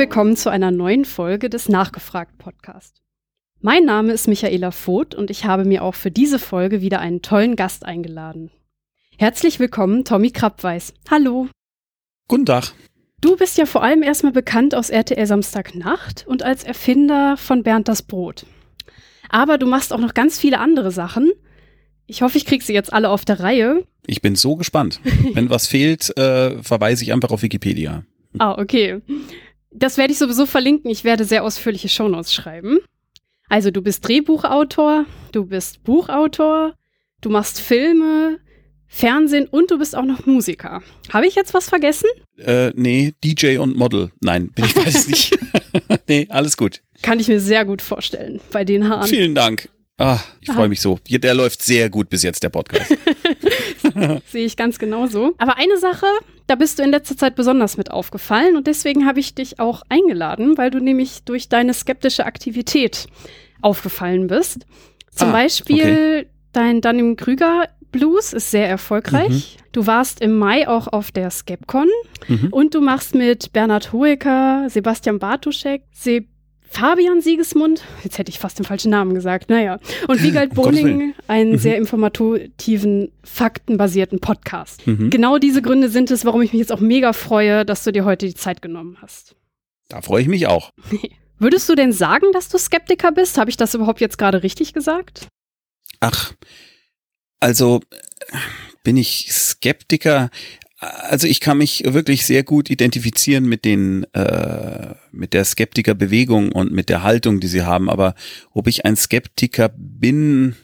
Willkommen zu einer neuen Folge des Nachgefragt Podcast. Mein Name ist Michaela Voth und ich habe mir auch für diese Folge wieder einen tollen Gast eingeladen. Herzlich willkommen, Tommy Krappweis. Hallo. Guten Tag. Du bist ja vor allem erstmal bekannt aus RTL Samstagnacht und als Erfinder von Bernd das Brot. Aber du machst auch noch ganz viele andere Sachen. Ich hoffe, ich krieg sie jetzt alle auf der Reihe. Ich bin so gespannt. Wenn was fehlt, äh, verweise ich einfach auf Wikipedia. Ah, okay. Das werde ich sowieso verlinken. Ich werde sehr ausführliche Shownotes schreiben. Also du bist Drehbuchautor, du bist Buchautor, du machst Filme, Fernsehen und du bist auch noch Musiker. Habe ich jetzt was vergessen? Äh, nee, DJ und Model. Nein, ich weiß es nicht. nee, alles gut. Kann ich mir sehr gut vorstellen bei den Haaren. Vielen Dank. Ah, ich freue mich so. Der läuft sehr gut bis jetzt, der Podcast. Sehe ich ganz genauso. Aber eine Sache, da bist du in letzter Zeit besonders mit aufgefallen und deswegen habe ich dich auch eingeladen, weil du nämlich durch deine skeptische Aktivität aufgefallen bist. Zum ah, Beispiel okay. dein Dunning-Krüger Blues ist sehr erfolgreich. Mhm. Du warst im Mai auch auf der Skepcon mhm. und du machst mit Bernhard Hoeker, Sebastian Bartuschek, Se Fabian Siegesmund, jetzt hätte ich fast den falschen Namen gesagt, naja, und Wiegald Boning einen mhm. sehr informativen, faktenbasierten Podcast. Mhm. Genau diese Gründe sind es, warum ich mich jetzt auch mega freue, dass du dir heute die Zeit genommen hast. Da freue ich mich auch. Würdest du denn sagen, dass du Skeptiker bist? Habe ich das überhaupt jetzt gerade richtig gesagt? Ach, also bin ich Skeptiker. Also ich kann mich wirklich sehr gut identifizieren mit den äh, mit der Skeptikerbewegung und mit der Haltung, die sie haben. Aber ob ich ein Skeptiker bin,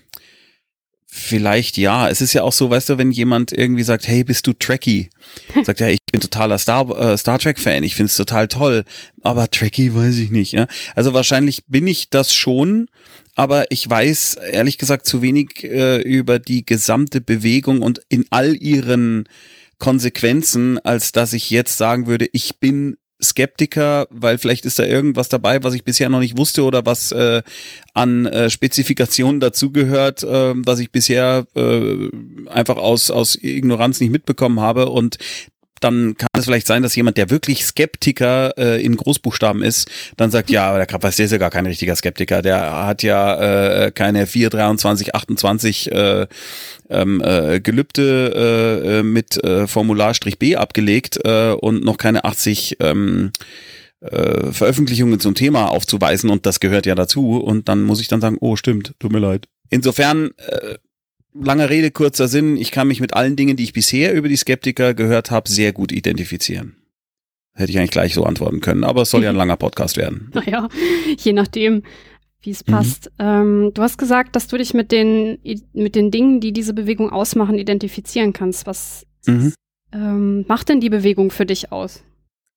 vielleicht ja. Es ist ja auch so, weißt du, wenn jemand irgendwie sagt, hey, bist du Trekkie? Sagt ja, ich bin totaler Star äh, Star Trek Fan. Ich finde es total toll. Aber Trekkie weiß ich nicht. Ja? Also wahrscheinlich bin ich das schon aber ich weiß ehrlich gesagt zu wenig äh, über die gesamte Bewegung und in all ihren Konsequenzen, als dass ich jetzt sagen würde, ich bin Skeptiker, weil vielleicht ist da irgendwas dabei, was ich bisher noch nicht wusste oder was äh, an äh, Spezifikationen dazugehört, äh, was ich bisher äh, einfach aus aus Ignoranz nicht mitbekommen habe. Und dann kann es vielleicht sein, dass jemand, der wirklich Skeptiker äh, in Großbuchstaben ist, dann sagt, ja, aber der der ist ja gar kein richtiger Skeptiker, der hat ja äh, keine 4, 23, 28 äh, ähm, äh, Gelübde äh, äh, mit äh, Formular Strich B abgelegt äh, und noch keine 80 ähm, äh, Veröffentlichungen zum Thema aufzuweisen und das gehört ja dazu und dann muss ich dann sagen, oh stimmt, tut mir leid. Insofern äh, Lange Rede, kurzer Sinn. Ich kann mich mit allen Dingen, die ich bisher über die Skeptiker gehört habe, sehr gut identifizieren. Hätte ich eigentlich gleich so antworten können, aber es soll ja ein langer Podcast werden. Naja, je nachdem, wie es passt. Mhm. Ähm, du hast gesagt, dass du dich mit den, mit den Dingen, die diese Bewegung ausmachen, identifizieren kannst. Was mhm. ähm, macht denn die Bewegung für dich aus?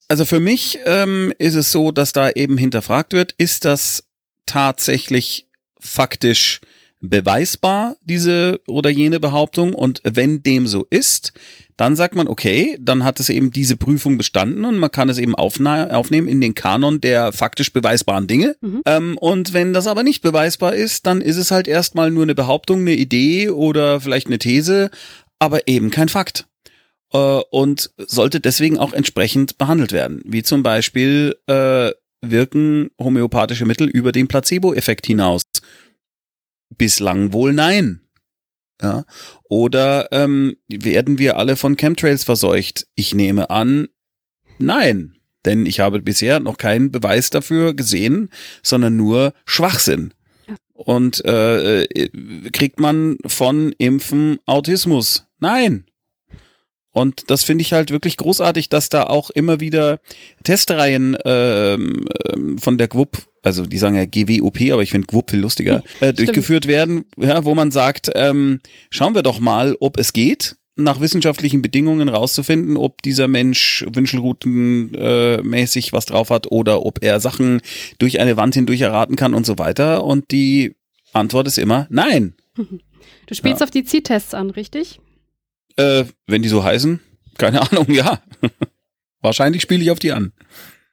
Also für mich ähm, ist es so, dass da eben hinterfragt wird, ist das tatsächlich faktisch beweisbar, diese oder jene Behauptung. Und wenn dem so ist, dann sagt man, okay, dann hat es eben diese Prüfung bestanden und man kann es eben aufnehmen in den Kanon der faktisch beweisbaren Dinge. Mhm. Ähm, und wenn das aber nicht beweisbar ist, dann ist es halt erstmal nur eine Behauptung, eine Idee oder vielleicht eine These, aber eben kein Fakt. Äh, und sollte deswegen auch entsprechend behandelt werden. Wie zum Beispiel äh, wirken homöopathische Mittel über den Placebo-Effekt hinaus. Bislang wohl nein. Ja. Oder ähm, werden wir alle von Chemtrails verseucht? Ich nehme an, nein. Denn ich habe bisher noch keinen Beweis dafür gesehen, sondern nur Schwachsinn. Und äh, äh, kriegt man von Impfen Autismus? Nein. Und das finde ich halt wirklich großartig, dass da auch immer wieder Testreihen ähm von der GWUP, also die sagen ja GWOP, aber ich finde GWUP viel lustiger, äh, durchgeführt werden, ja, wo man sagt, ähm, schauen wir doch mal, ob es geht, nach wissenschaftlichen Bedingungen rauszufinden, ob dieser Mensch Wünschelroutenmäßig äh, was drauf hat oder ob er Sachen durch eine Wand hindurch erraten kann und so weiter. Und die Antwort ist immer nein. Du spielst ja. auf die Z-Tests an, richtig? Äh, wenn die so heißen, keine Ahnung, ja. Wahrscheinlich spiele ich auf die an.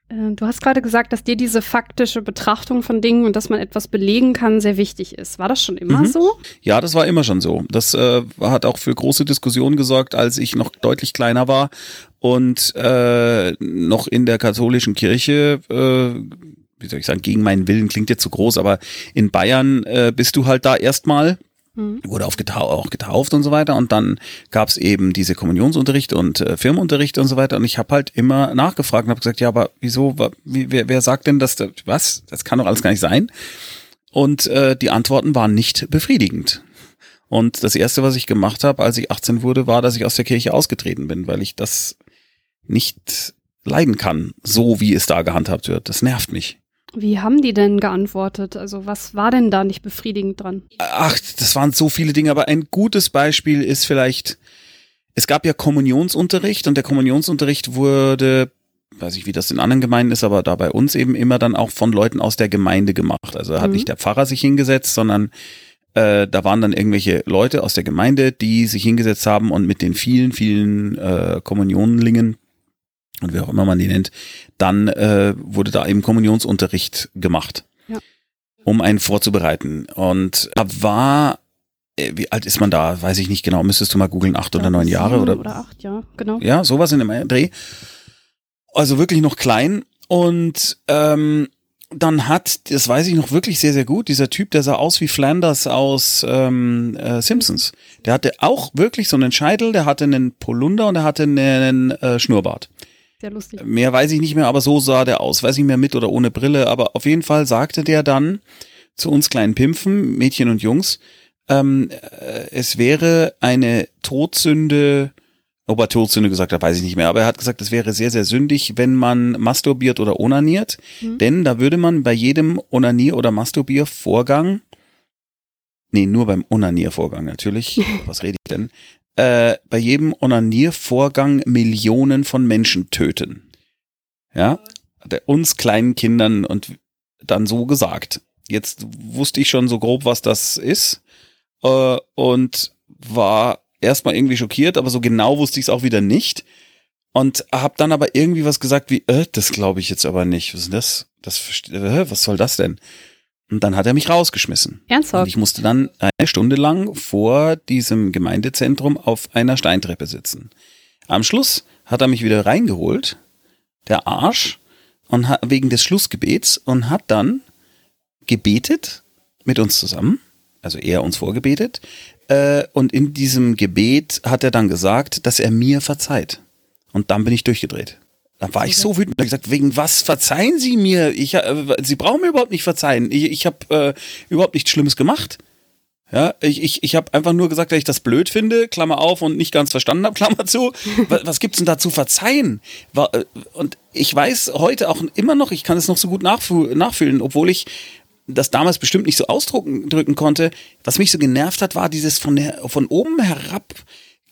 Äh, du hast gerade gesagt, dass dir diese faktische Betrachtung von Dingen und dass man etwas belegen kann, sehr wichtig ist. War das schon immer mhm. so? Ja, das war immer schon so. Das äh, hat auch für große Diskussionen gesorgt, als ich noch deutlich kleiner war und äh, noch in der katholischen Kirche, äh, wie soll ich sagen, gegen meinen Willen klingt jetzt zu groß, aber in Bayern äh, bist du halt da erstmal Mhm. Wurde auf getau auch getauft und so weiter. Und dann gab es eben diese Kommunionsunterricht und äh, Firmenunterricht und so weiter. Und ich habe halt immer nachgefragt und habe gesagt, ja, aber wieso, wie, wer, wer sagt denn das? Was? Das kann doch alles gar nicht sein. Und äh, die Antworten waren nicht befriedigend. Und das Erste, was ich gemacht habe, als ich 18 wurde, war, dass ich aus der Kirche ausgetreten bin, weil ich das nicht leiden kann, so wie es da gehandhabt wird. Das nervt mich. Wie haben die denn geantwortet? Also was war denn da nicht befriedigend dran? Ach, das waren so viele Dinge, aber ein gutes Beispiel ist vielleicht, es gab ja Kommunionsunterricht und der Kommunionsunterricht wurde, weiß ich, wie das in anderen Gemeinden ist, aber da bei uns eben immer dann auch von Leuten aus der Gemeinde gemacht. Also hat mhm. nicht der Pfarrer sich hingesetzt, sondern äh, da waren dann irgendwelche Leute aus der Gemeinde, die sich hingesetzt haben und mit den vielen, vielen äh, Kommunionlingen und wie auch immer man die nennt, dann äh, wurde da eben Kommunionsunterricht gemacht, ja. um einen vorzubereiten. Und da war, äh, wie alt ist man da? Weiß ich nicht genau. Müsstest du mal googeln, acht ja, oder neun Jahre oder? Oder acht, ja, genau. Ja, sowas in dem Dreh. Also wirklich noch klein. Und ähm, dann hat, das weiß ich noch wirklich sehr, sehr gut, dieser Typ, der sah aus wie Flanders aus ähm, äh, Simpsons. Der hatte auch wirklich so einen Scheitel, der hatte einen Polunder und er hatte einen äh, Schnurrbart. Sehr lustig. Mehr weiß ich nicht mehr, aber so sah der aus. Weiß ich mehr mit oder ohne Brille, aber auf jeden Fall sagte der dann zu uns kleinen Pimpfen, Mädchen und Jungs, ähm, äh, es wäre eine Todsünde, ob er Todsünde gesagt hat, weiß ich nicht mehr, aber er hat gesagt, es wäre sehr, sehr sündig, wenn man masturbiert oder onaniert, mhm. denn da würde man bei jedem Onanier- oder Masturbiervorgang Nee, nur beim Onaniervorgang natürlich. Was rede ich denn? Äh, bei jedem Onaniervorgang Millionen von Menschen töten. Ja, hat er uns kleinen Kindern und dann so gesagt. Jetzt wusste ich schon so grob, was das ist äh, und war erstmal irgendwie schockiert, aber so genau wusste ich es auch wieder nicht und habe dann aber irgendwie was gesagt wie, äh, das glaube ich jetzt aber nicht. Was ist das? Das äh, was soll das denn? Und dann hat er mich rausgeschmissen. Ernsthaft? Und ich musste dann eine Stunde lang vor diesem Gemeindezentrum auf einer Steintreppe sitzen. Am Schluss hat er mich wieder reingeholt, der Arsch, und hat, wegen des Schlussgebets und hat dann gebetet mit uns zusammen, also er uns vorgebetet, äh, und in diesem Gebet hat er dann gesagt, dass er mir verzeiht. Und dann bin ich durchgedreht. Da war ich so wütend. Ich gesagt, wegen was verzeihen Sie mir? Ich, äh, Sie brauchen mir überhaupt nicht verzeihen. Ich, ich habe äh, überhaupt nichts Schlimmes gemacht. Ja, ich, ich, ich habe einfach nur gesagt, dass ich das blöd finde, Klammer auf und nicht ganz verstanden habe, Klammer zu. Was, was gibt's denn da zu verzeihen? Äh, und ich weiß heute auch immer noch, ich kann es noch so gut nachfühlen, obwohl ich das damals bestimmt nicht so ausdrücken konnte. Was mich so genervt hat, war dieses von der von oben herab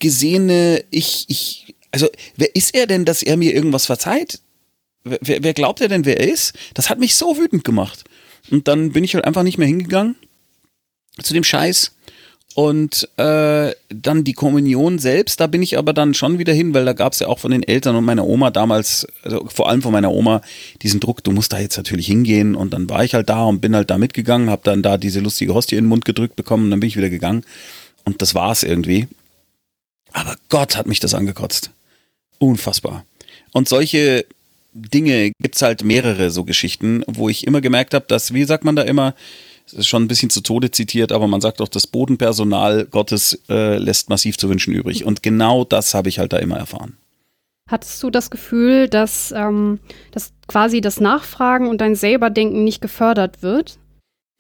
gesehene, ich, ich also, wer ist er denn, dass er mir irgendwas verzeiht? Wer, wer glaubt er denn, wer er ist? Das hat mich so wütend gemacht. Und dann bin ich halt einfach nicht mehr hingegangen zu dem Scheiß. Und äh, dann die Kommunion selbst, da bin ich aber dann schon wieder hin, weil da gab es ja auch von den Eltern und meiner Oma damals, also vor allem von meiner Oma, diesen Druck, du musst da jetzt natürlich hingehen. Und dann war ich halt da und bin halt da mitgegangen, habe dann da diese lustige Hostie in den Mund gedrückt bekommen und dann bin ich wieder gegangen. Und das war's irgendwie. Aber Gott hat mich das angekotzt. Unfassbar. Und solche Dinge gibt's halt mehrere so Geschichten, wo ich immer gemerkt habe, dass, wie sagt man da immer, es ist schon ein bisschen zu Tode zitiert, aber man sagt auch, das Bodenpersonal Gottes äh, lässt massiv zu wünschen übrig. Und genau das habe ich halt da immer erfahren. Hattest du das Gefühl, dass, ähm, dass quasi das Nachfragen und dein Selberdenken nicht gefördert wird?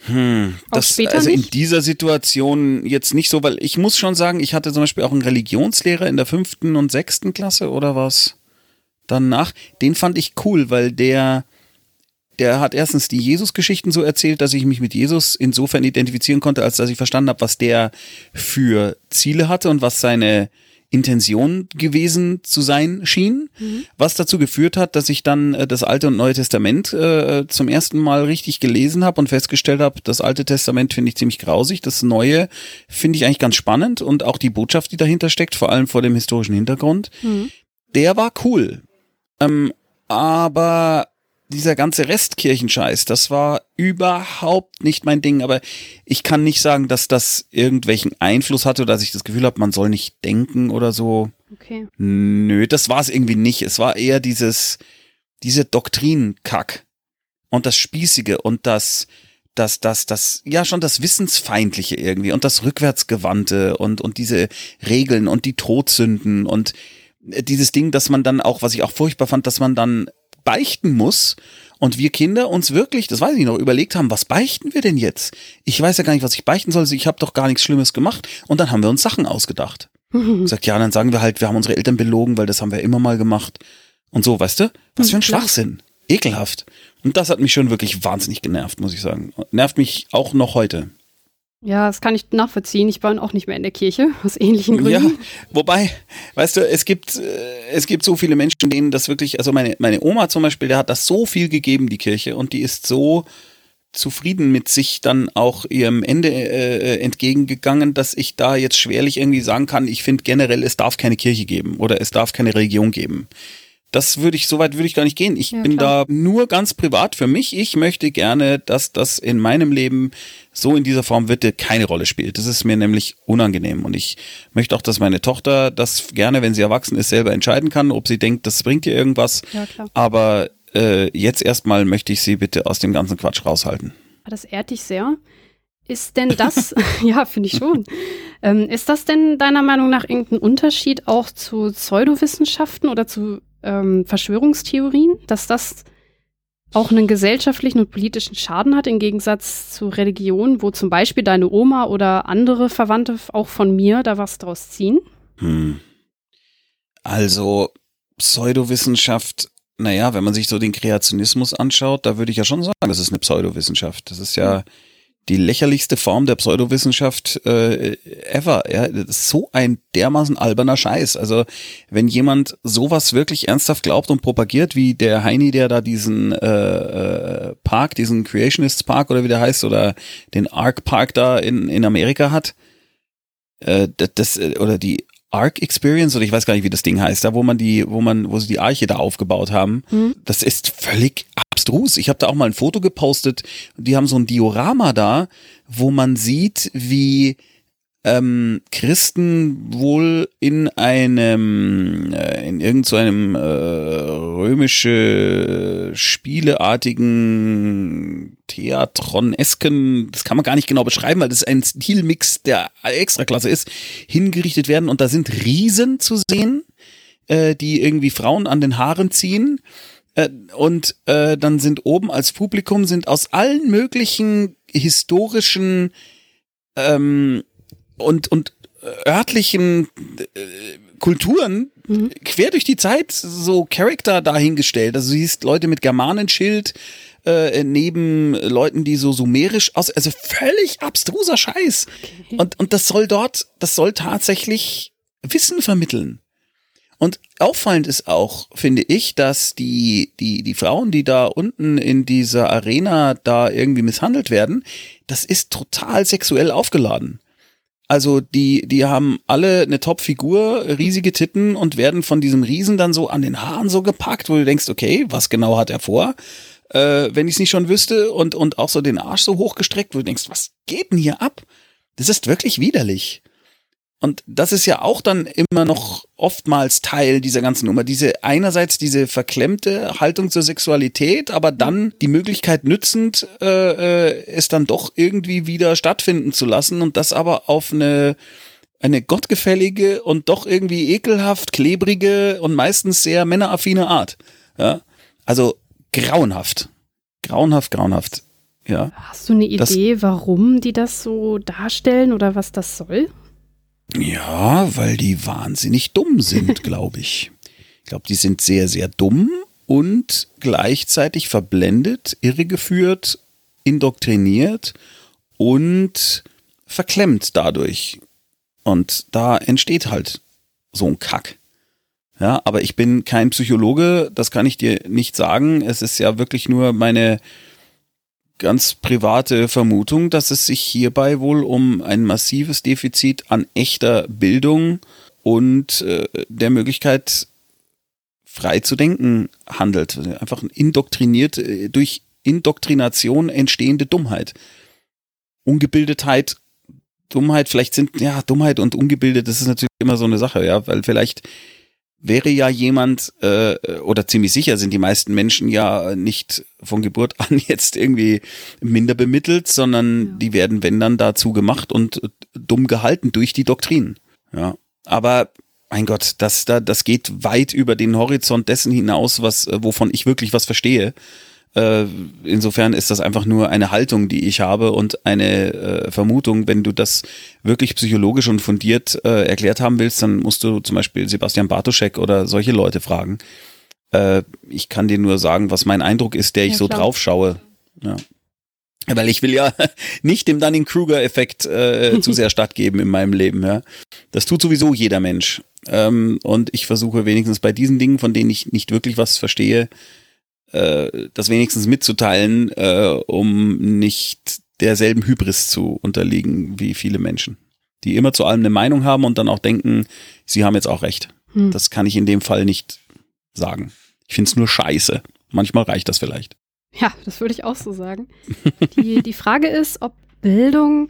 Hm, das, also in dieser Situation jetzt nicht so, weil ich muss schon sagen, ich hatte zum Beispiel auch einen Religionslehrer in der fünften und sechsten Klasse oder was danach. Den fand ich cool, weil der, der hat erstens die Jesus-Geschichten so erzählt, dass ich mich mit Jesus insofern identifizieren konnte, als dass ich verstanden habe, was der für Ziele hatte und was seine Intention gewesen zu sein schien, mhm. was dazu geführt hat, dass ich dann äh, das Alte und Neue Testament äh, zum ersten Mal richtig gelesen habe und festgestellt habe, das Alte Testament finde ich ziemlich grausig, das Neue finde ich eigentlich ganz spannend und auch die Botschaft, die dahinter steckt, vor allem vor dem historischen Hintergrund, mhm. der war cool. Ähm, aber dieser ganze Restkirchenscheiß, das war überhaupt nicht mein Ding. Aber ich kann nicht sagen, dass das irgendwelchen Einfluss hatte oder dass ich das Gefühl habe, man soll nicht denken oder so. Okay. Nö, das war es irgendwie nicht. Es war eher dieses, diese Doktrinenkack und das Spießige und das, das, das, das, ja schon das Wissensfeindliche irgendwie und das Rückwärtsgewandte und, und diese Regeln und die Todsünden und dieses Ding, dass man dann auch, was ich auch furchtbar fand, dass man dann beichten muss und wir Kinder uns wirklich, das weiß ich noch, überlegt haben, was beichten wir denn jetzt? Ich weiß ja gar nicht, was ich beichten soll, ich habe doch gar nichts Schlimmes gemacht und dann haben wir uns Sachen ausgedacht. Sagt, ja, dann sagen wir halt, wir haben unsere Eltern belogen, weil das haben wir immer mal gemacht und so, weißt du? Was für ein Schwachsinn. Ekelhaft. Und das hat mich schon wirklich wahnsinnig genervt, muss ich sagen. Nervt mich auch noch heute. Ja, das kann ich nachvollziehen. Ich war auch nicht mehr in der Kirche, aus ähnlichen Gründen. Ja, wobei, weißt du, es gibt, äh, es gibt so viele Menschen, denen das wirklich, also meine, meine Oma zum Beispiel, der hat das so viel gegeben, die Kirche, und die ist so zufrieden mit sich dann auch ihrem Ende äh, entgegengegangen, dass ich da jetzt schwerlich irgendwie sagen kann, ich finde generell, es darf keine Kirche geben oder es darf keine Religion geben das würde ich, so weit würde ich gar nicht gehen. Ich ja, bin klar. da nur ganz privat für mich. Ich möchte gerne, dass das in meinem Leben so in dieser Form bitte keine Rolle spielt. Das ist mir nämlich unangenehm. Und ich möchte auch, dass meine Tochter das gerne, wenn sie erwachsen ist, selber entscheiden kann, ob sie denkt, das bringt ihr irgendwas. Ja, klar. Aber äh, jetzt erstmal möchte ich sie bitte aus dem ganzen Quatsch raushalten. Das ehrt dich sehr. Ist denn das, ja, finde ich schon. Ähm, ist das denn deiner Meinung nach irgendein Unterschied auch zu Pseudowissenschaften oder zu ähm, Verschwörungstheorien, dass das auch einen gesellschaftlichen und politischen Schaden hat, im Gegensatz zu Religion, wo zum Beispiel deine Oma oder andere Verwandte auch von mir da was draus ziehen? Hm. Also Pseudowissenschaft, naja, wenn man sich so den Kreationismus anschaut, da würde ich ja schon sagen, das ist eine Pseudowissenschaft. Das ist ja die lächerlichste Form der Pseudowissenschaft äh, ever. Ja, so ein dermaßen alberner Scheiß. Also wenn jemand sowas wirklich ernsthaft glaubt und propagiert, wie der Heini, der da diesen äh, äh, Park, diesen Creationists Park oder wie der heißt, oder den Ark Park da in, in Amerika hat, äh, das, das oder die Ark Experience oder ich weiß gar nicht, wie das Ding heißt, da wo man die, wo man, wo sie die Arche da aufgebaut haben, mhm. das ist völlig abstrus. Ich habe da auch mal ein Foto gepostet. Die haben so ein Diorama da, wo man sieht, wie ähm, Christen wohl in einem, äh, in irgendeinem so äh, römische Spieleartigen Theatronesken, das kann man gar nicht genau beschreiben, weil das ein Stilmix der Extraklasse ist, hingerichtet werden. Und da sind Riesen zu sehen, äh, die irgendwie Frauen an den Haaren ziehen. Äh, und äh, dann sind oben als Publikum sind aus allen möglichen historischen ähm, und und örtlichen äh, Kulturen mhm. quer durch die Zeit so Charakter dahingestellt. Also du siehst Leute mit Germanenschild äh, neben Leuten, die so sumerisch aus, also völlig abstruser Scheiß. Okay. Und und das soll dort, das soll tatsächlich Wissen vermitteln. Und auffallend ist auch, finde ich, dass die, die, die Frauen, die da unten in dieser Arena da irgendwie misshandelt werden, das ist total sexuell aufgeladen. Also die, die haben alle eine Top-Figur, riesige Titten und werden von diesem Riesen dann so an den Haaren so gepackt, wo du denkst, okay, was genau hat er vor? Äh, wenn ich es nicht schon wüsste und, und auch so den Arsch so hochgestreckt, wo du denkst, was geht denn hier ab? Das ist wirklich widerlich. Und das ist ja auch dann immer noch oftmals Teil dieser ganzen Nummer. Diese einerseits diese verklemmte Haltung zur Sexualität, aber dann die Möglichkeit nützend, äh, äh, es dann doch irgendwie wieder stattfinden zu lassen und das aber auf eine eine gottgefällige und doch irgendwie ekelhaft klebrige und meistens sehr männeraffine Art. Ja? Also grauenhaft. Grauenhaft, grauenhaft. Ja. Hast du eine Idee, das, warum die das so darstellen oder was das soll? Ja, weil die wahnsinnig dumm sind, glaube ich. Ich glaube, die sind sehr, sehr dumm und gleichzeitig verblendet, irregeführt, indoktriniert und verklemmt dadurch. Und da entsteht halt so ein Kack. Ja, aber ich bin kein Psychologe, das kann ich dir nicht sagen. Es ist ja wirklich nur meine ganz private Vermutung, dass es sich hierbei wohl um ein massives Defizit an echter Bildung und äh, der Möglichkeit frei zu denken handelt. Einfach indoktriniert, äh, durch Indoktrination entstehende Dummheit. Ungebildetheit, Dummheit, vielleicht sind, ja, Dummheit und ungebildet, das ist natürlich immer so eine Sache, ja, weil vielleicht wäre ja jemand, äh, oder ziemlich sicher sind die meisten Menschen ja nicht von Geburt an jetzt irgendwie minder bemittelt, sondern ja. die werden, wenn dann, dazu gemacht und dumm gehalten durch die Doktrinen. Ja. Aber mein Gott, das, da, das geht weit über den Horizont dessen hinaus, was, wovon ich wirklich was verstehe. Äh, insofern ist das einfach nur eine Haltung, die ich habe und eine äh, Vermutung. Wenn du das wirklich psychologisch und fundiert äh, erklärt haben willst, dann musst du zum Beispiel Sebastian Bartoschek oder solche Leute fragen. Äh, ich kann dir nur sagen, was mein Eindruck ist, der ich ja, so drauf schaue. Ja. Weil ich will ja nicht dem Dunning-Kruger-Effekt äh, zu sehr stattgeben in meinem Leben. Ja. Das tut sowieso jeder Mensch. Ähm, und ich versuche wenigstens bei diesen Dingen, von denen ich nicht wirklich was verstehe, äh, das wenigstens mitzuteilen, äh, um nicht derselben Hybris zu unterliegen wie viele Menschen, die immer zu allem eine Meinung haben und dann auch denken, sie haben jetzt auch recht. Hm. Das kann ich in dem Fall nicht sagen. Ich finde es nur scheiße. Manchmal reicht das vielleicht. Ja, das würde ich auch so sagen. Die, die Frage ist, ob Bildung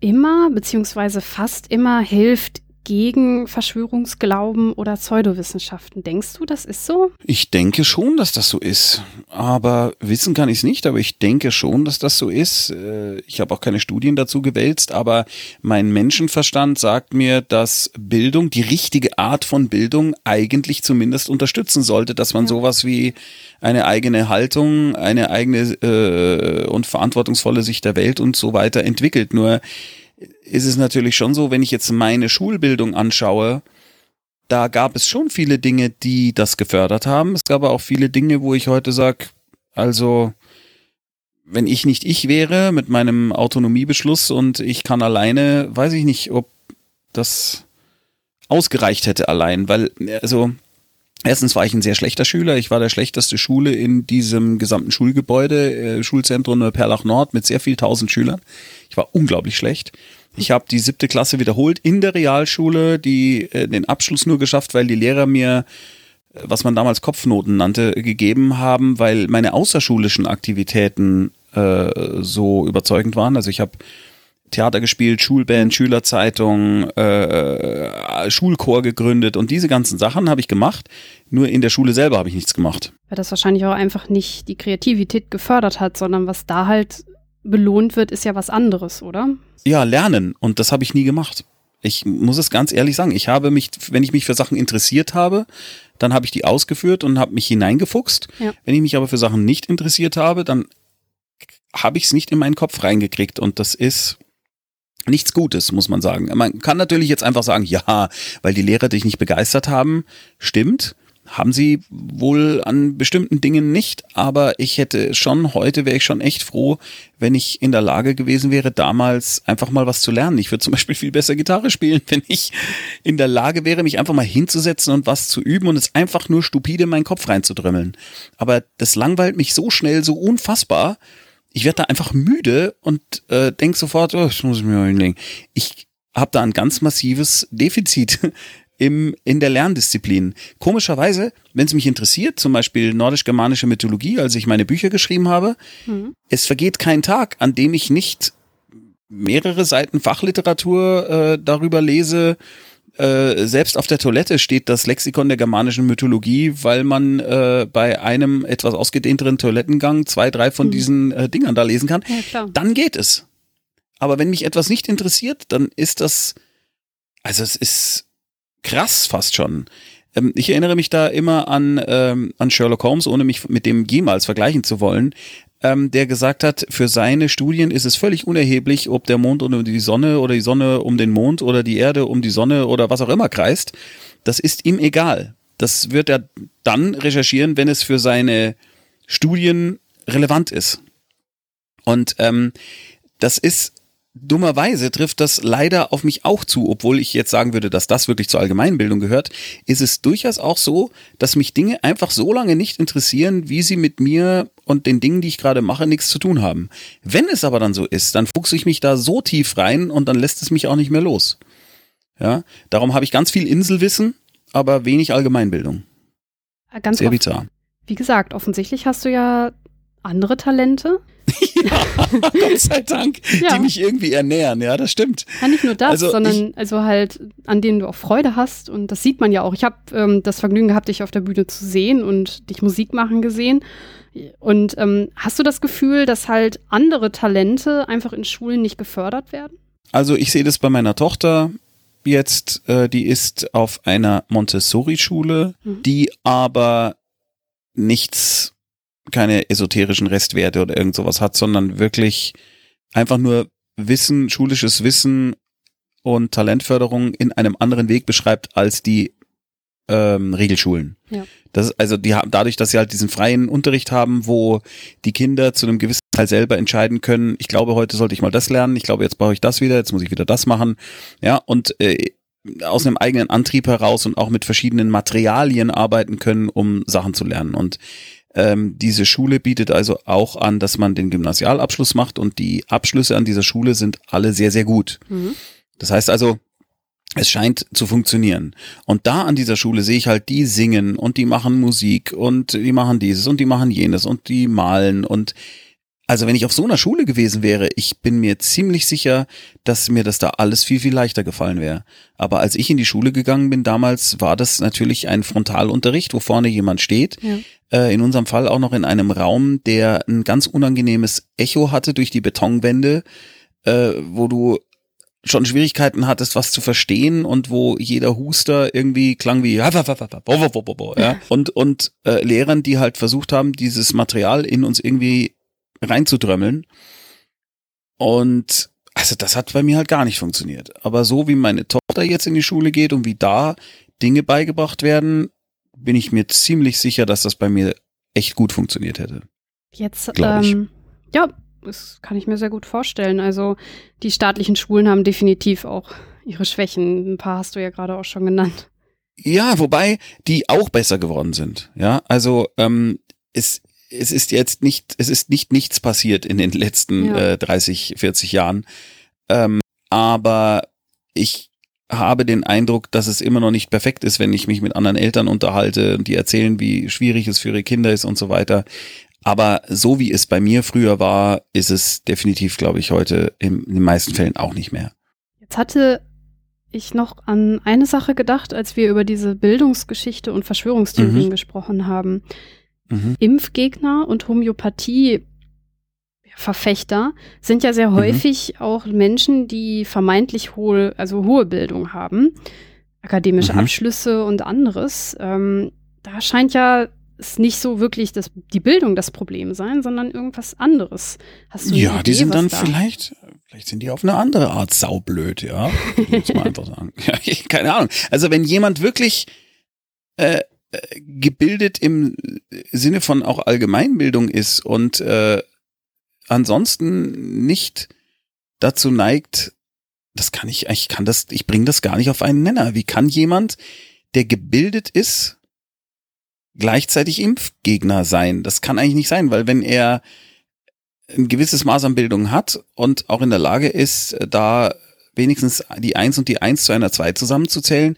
immer beziehungsweise fast immer hilft, gegen Verschwörungsglauben oder Pseudowissenschaften. Denkst du, das ist so? Ich denke schon, dass das so ist. Aber wissen kann ich es nicht, aber ich denke schon, dass das so ist. Äh, ich habe auch keine Studien dazu gewälzt, aber mein Menschenverstand sagt mir, dass Bildung, die richtige Art von Bildung eigentlich zumindest unterstützen sollte, dass man ja. sowas wie eine eigene Haltung, eine eigene äh, und verantwortungsvolle Sicht der Welt und so weiter entwickelt. Nur ist es natürlich schon so, wenn ich jetzt meine Schulbildung anschaue, da gab es schon viele Dinge, die das gefördert haben. Es gab aber auch viele Dinge, wo ich heute sage, also wenn ich nicht ich wäre mit meinem Autonomiebeschluss und ich kann alleine, weiß ich nicht, ob das ausgereicht hätte allein, weil also Erstens war ich ein sehr schlechter Schüler. Ich war der schlechteste Schule in diesem gesamten Schulgebäude, äh, Schulzentrum Perlach Nord mit sehr viel tausend Schülern. Ich war unglaublich schlecht. Ich habe die siebte Klasse wiederholt in der Realschule, die äh, den Abschluss nur geschafft, weil die Lehrer mir, äh, was man damals Kopfnoten nannte, gegeben haben, weil meine außerschulischen Aktivitäten äh, so überzeugend waren. Also ich habe Theater gespielt, Schulband, Schülerzeitung, äh, Schulchor gegründet und diese ganzen Sachen habe ich gemacht. Nur in der Schule selber habe ich nichts gemacht. Weil das wahrscheinlich auch einfach nicht die Kreativität gefördert hat, sondern was da halt belohnt wird, ist ja was anderes, oder? Ja, lernen. Und das habe ich nie gemacht. Ich muss es ganz ehrlich sagen. Ich habe mich, wenn ich mich für Sachen interessiert habe, dann habe ich die ausgeführt und habe mich hineingefuchst. Ja. Wenn ich mich aber für Sachen nicht interessiert habe, dann habe ich es nicht in meinen Kopf reingekriegt. Und das ist nichts Gutes, muss man sagen. Man kann natürlich jetzt einfach sagen, ja, weil die Lehrer dich nicht begeistert haben, stimmt. Haben sie wohl an bestimmten Dingen nicht, aber ich hätte schon, heute wäre ich schon echt froh, wenn ich in der Lage gewesen wäre, damals einfach mal was zu lernen. Ich würde zum Beispiel viel besser Gitarre spielen, wenn ich in der Lage wäre, mich einfach mal hinzusetzen und was zu üben und es einfach nur stupide in meinen Kopf reinzudrümmeln. Aber das langweilt mich so schnell, so unfassbar, ich werde da einfach müde und äh, denke sofort, oh, das muss ich mir hinlegen. Ich habe da ein ganz massives Defizit im, in der Lerndisziplin. Komischerweise, wenn es mich interessiert, zum Beispiel nordisch-germanische Mythologie, als ich meine Bücher geschrieben habe, mhm. es vergeht kein Tag, an dem ich nicht mehrere Seiten Fachliteratur äh, darüber lese, äh, selbst auf der Toilette steht das Lexikon der germanischen Mythologie, weil man äh, bei einem etwas ausgedehnteren Toilettengang zwei, drei von mhm. diesen äh, Dingern da lesen kann. Ja, dann geht es. Aber wenn mich etwas nicht interessiert, dann ist das, also es ist krass fast schon. Ähm, ich erinnere mich da immer an, ähm, an Sherlock Holmes, ohne mich mit dem jemals vergleichen zu wollen ähm, der gesagt hat, für seine Studien ist es völlig unerheblich, ob der Mond um die Sonne oder die Sonne um den Mond oder die Erde um die Sonne oder was auch immer kreist. Das ist ihm egal. Das wird er dann recherchieren, wenn es für seine Studien relevant ist. Und ähm, das ist dummerweise trifft das leider auf mich auch zu, obwohl ich jetzt sagen würde, dass das wirklich zur Allgemeinbildung gehört, ist es durchaus auch so, dass mich Dinge einfach so lange nicht interessieren, wie sie mit mir und den Dingen, die ich gerade mache, nichts zu tun haben. Wenn es aber dann so ist, dann fuchse ich mich da so tief rein und dann lässt es mich auch nicht mehr los. Ja, darum habe ich ganz viel Inselwissen, aber wenig Allgemeinbildung. Ganz Sehr bizarr. Wie gesagt, offensichtlich hast du ja andere Talente. ja, Gott sei Dank, Ja. die mich irgendwie ernähren. Ja, das stimmt. Ja, nicht nur das, Also sondern also halt, an denen du auch Freude hast. Und das sieht man ja auch. Ich habe ähm, das Vergnügen gehabt, dich auf der Bühne zu sehen und dich Musik machen gesehen. Und ähm, hast du das Gefühl, dass halt andere Talente einfach in Schulen nicht gefördert werden? Also ich sehe das bei meiner Tochter jetzt, äh, die ist auf einer Montessori-Schule, Mhm. die aber nichts, keine esoterischen Restwerte oder irgend sowas hat, sondern wirklich einfach nur Wissen, schulisches Wissen und Talentförderung in einem anderen Weg beschreibt als die ähm, Regelschulen. Ja. Das ist, also die haben dadurch, dass sie halt diesen freien Unterricht haben, wo die Kinder zu einem gewissen Teil selber entscheiden können, ich glaube, heute sollte ich mal das lernen, ich glaube, jetzt brauche ich das wieder, jetzt muss ich wieder das machen. Ja, und äh, aus einem eigenen Antrieb heraus und auch mit verschiedenen Materialien arbeiten können, um Sachen zu lernen. Und ähm, diese Schule bietet also auch an, dass man den Gymnasialabschluss macht und die Abschlüsse an dieser Schule sind alle sehr, sehr gut. Mhm. Das heißt also, es scheint zu funktionieren. Und da an dieser Schule sehe ich halt, die singen und die machen Musik und die machen dieses und die machen jenes und die malen und also wenn ich auf so einer Schule gewesen wäre, ich bin mir ziemlich sicher, dass mir das da alles viel, viel leichter gefallen wäre. Aber als ich in die Schule gegangen bin damals, war das natürlich ein Frontalunterricht, wo vorne jemand steht. Ja. Äh, in unserem Fall auch noch in einem Raum, der ein ganz unangenehmes Echo hatte durch die Betonwände, äh, wo du schon Schwierigkeiten hattest, was zu verstehen und wo jeder Huster irgendwie klang wie ja. und und äh, Lehrern, die halt versucht haben, dieses Material in uns irgendwie reinzudrömmeln. Und also das hat bei mir halt gar nicht funktioniert. Aber so wie meine Tochter jetzt in die Schule geht und wie da Dinge beigebracht werden, bin ich mir ziemlich sicher, dass das bei mir echt gut funktioniert hätte. Jetzt, ähm, ja, das kann ich mir sehr gut vorstellen. Also die staatlichen Schulen haben definitiv auch ihre Schwächen. Ein paar hast du ja gerade auch schon genannt. Ja, wobei die auch besser geworden sind. Ja, also ähm, es, es ist jetzt nicht, es ist nicht nichts passiert in den letzten Ja. äh, 30, 40 Jahren. Ähm, aber ich habe den Eindruck, dass es immer noch nicht perfekt ist, wenn ich mich mit anderen Eltern unterhalte und die erzählen, wie schwierig es für ihre Kinder ist und so weiter. Aber so wie es bei mir früher war, ist es definitiv, glaube ich, heute im, in den meisten Fällen auch nicht mehr. Jetzt hatte ich noch an eine Sache gedacht, als wir über diese Bildungsgeschichte und Verschwörungstheorien Mhm. gesprochen haben. Mhm. Impfgegner und Homöopathie-Verfechter sind ja sehr Mhm. häufig auch Menschen, die vermeintlich hohe, also hohe Bildung haben, akademische Mhm. Abschlüsse und anderes. Ähm, da scheint ja es nicht so wirklich das, die Bildung das Problem sein, sondern irgendwas anderes. Hast du Ja, die Idee, sind was dann da? vielleicht, vielleicht sind die auf eine andere Art saublöd, ja. Muss man einfach sagen. Ja, ich- keine Ahnung. Also wenn jemand wirklich äh, gebildet im Sinne von auch Allgemeinbildung ist und äh, ansonsten nicht dazu neigt, das kann ich, ich kann das, ich bringe das gar nicht auf einen Nenner. Wie kann jemand, der gebildet ist, gleichzeitig Impfgegner sein? Das kann eigentlich nicht sein, weil wenn er ein gewisses Maß an Bildung hat und auch in der Lage ist, da wenigstens die Eins und die Eins zu einer Zwei zusammenzuzählen,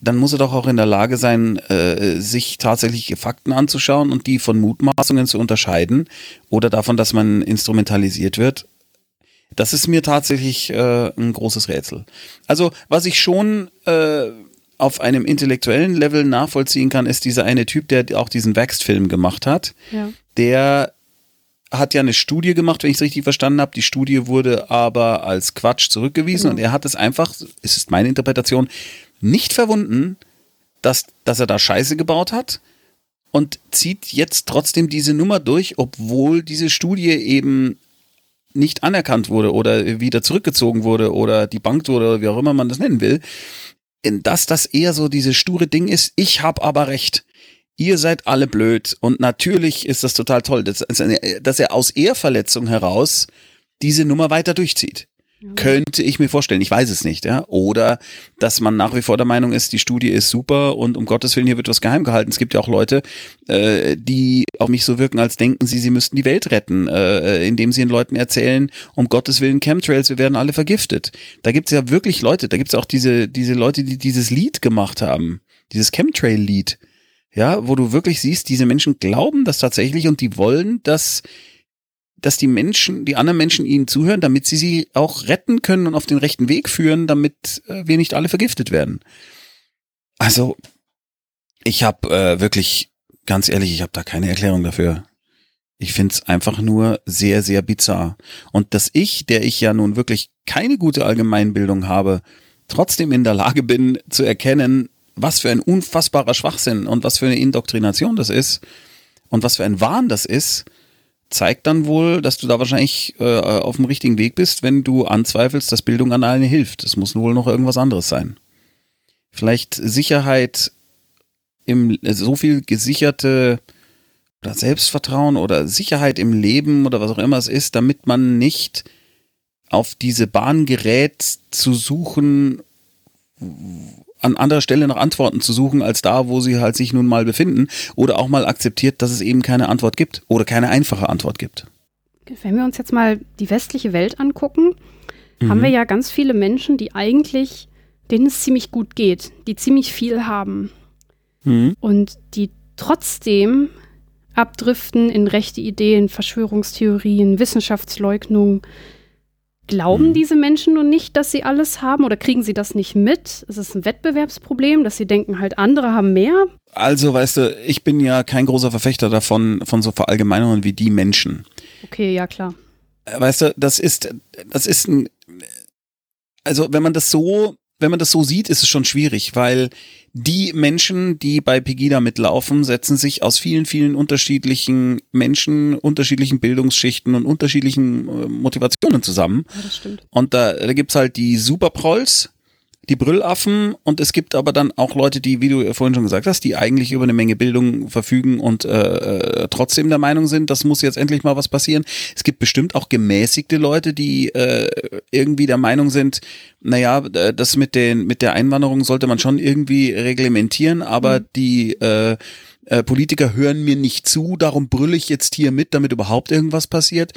dann muss er doch auch in der Lage sein, äh, sich tatsächliche Fakten anzuschauen und die von Mutmaßungen zu unterscheiden oder davon, dass man instrumentalisiert wird. Das ist mir tatsächlich äh, ein großes Rätsel. Also, was ich schon äh, auf einem intellektuellen Level nachvollziehen kann, ist dieser eine Typ, der auch diesen Waxed-Film gemacht hat Ja. der hat ja eine Studie gemacht, wenn ich es richtig verstanden habe. Die Studie wurde aber als Quatsch zurückgewiesen Genau. und er hat es einfach, es ist meine Interpretation, nicht verwunden, dass, dass er da Scheiße gebaut hat und zieht jetzt trotzdem diese Nummer durch, obwohl diese Studie eben nicht anerkannt wurde oder wieder zurückgezogen wurde oder debunked wurde oder wie auch immer man das nennen will. Dass das eher so dieses sture Ding ist, ich habe aber recht ihr seid alle blöd. Und natürlich ist das total toll, dass, dass er aus Ehrverletzung heraus diese Nummer weiter durchzieht. Könnte ich mir vorstellen. Ich weiß es nicht, ja. Oder dass man nach wie vor der Meinung ist, die Studie ist super und um Gottes Willen, hier wird was geheim gehalten. Es gibt ja auch Leute, äh, die auf mich so wirken, als denken sie, sie müssten die Welt retten, äh, indem sie den Leuten erzählen, um Gottes Willen, Chemtrails, wir werden alle vergiftet. Da gibt's ja wirklich Leute, da gibt's auch diese, diese Leute, die dieses Lied gemacht haben. Dieses Chemtrail-Lied Ja, wo du wirklich siehst, diese Menschen glauben das tatsächlich und die wollen, dass dass die Menschen, die anderen Menschen ihnen zuhören, damit sie sie auch retten können und auf den rechten Weg führen, damit äh, wir nicht alle vergiftet werden. Also, ich habe äh, wirklich, ganz ehrlich, ich habe da keine Erklärung dafür. Ich find's einfach nur sehr, sehr bizarr. Und dass ich, der ich ja nun wirklich keine gute Allgemeinbildung habe, trotzdem in der Lage bin zu erkennen, was für ein unfassbarer Schwachsinn und was für eine Indoktrination das ist und was für ein Wahn das ist, zeigt dann wohl, dass du da wahrscheinlich äh, auf dem richtigen Weg bist, wenn du anzweifelst, dass Bildung an alleine hilft. Es muss wohl noch irgendwas anderes sein. Vielleicht Sicherheit im so viel gesicherte oder Selbstvertrauen oder Sicherheit im Leben oder was auch immer es ist, damit man nicht auf diese Bahn gerät zu suchen, an anderer Stelle nach Antworten zu suchen, als da, wo sie halt sich nun mal befinden, oder auch mal akzeptiert, dass es eben keine Antwort gibt oder keine einfache Antwort gibt. Wenn wir uns jetzt mal die westliche Welt angucken, mhm. haben wir ja ganz viele Menschen, die eigentlich, denen es ziemlich gut geht, die ziemlich viel haben mhm. und die trotzdem abdriften in rechte Ideen, Verschwörungstheorien, Wissenschaftsleugnung, Glauben mhm. diese Menschen nun nicht, dass sie alles haben oder kriegen sie das nicht mit? Ist es ein Wettbewerbsproblem, dass sie denken, halt andere haben mehr? Also, weißt du, ich bin ja kein großer Verfechter davon, von so Verallgemeinerungen wie die Menschen. Okay, ja, klar. Äh, weißt du, das ist, das ist ein, also wenn man das so wenn man das so sieht, ist es schon schwierig, weil die Menschen, die bei Pegida mitlaufen, setzen sich aus vielen, vielen unterschiedlichen Menschen, unterschiedlichen Bildungsschichten und unterschiedlichen äh, Motivationen zusammen. Ja, das stimmt. Und da, da gibt's halt die Superprolls, die Brüllaffen und es gibt aber dann auch Leute, die, wie du vorhin schon gesagt hast, die eigentlich über eine Menge Bildung verfügen und äh, äh, trotzdem der Meinung sind, das muss jetzt endlich mal was passieren. Es gibt bestimmt auch gemäßigte Leute, die äh, irgendwie der Meinung sind, naja, das mit den mit der Einwanderung sollte man schon irgendwie reglementieren, aber mhm. die äh, äh, Politiker hören mir nicht zu, darum brülle ich jetzt hier mit, damit überhaupt irgendwas passiert.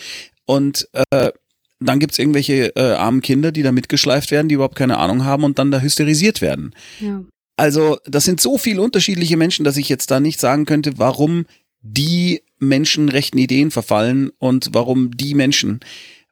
Und äh, dann gibt's irgendwelche äh, armen Kinder, die da mitgeschleift werden, die überhaupt keine Ahnung haben und dann da hysterisiert werden. Ja. Also, das sind so viele unterschiedliche Menschen, dass ich jetzt da nicht sagen könnte, warum die Menschen rechten Ideen verfallen und warum die Menschen.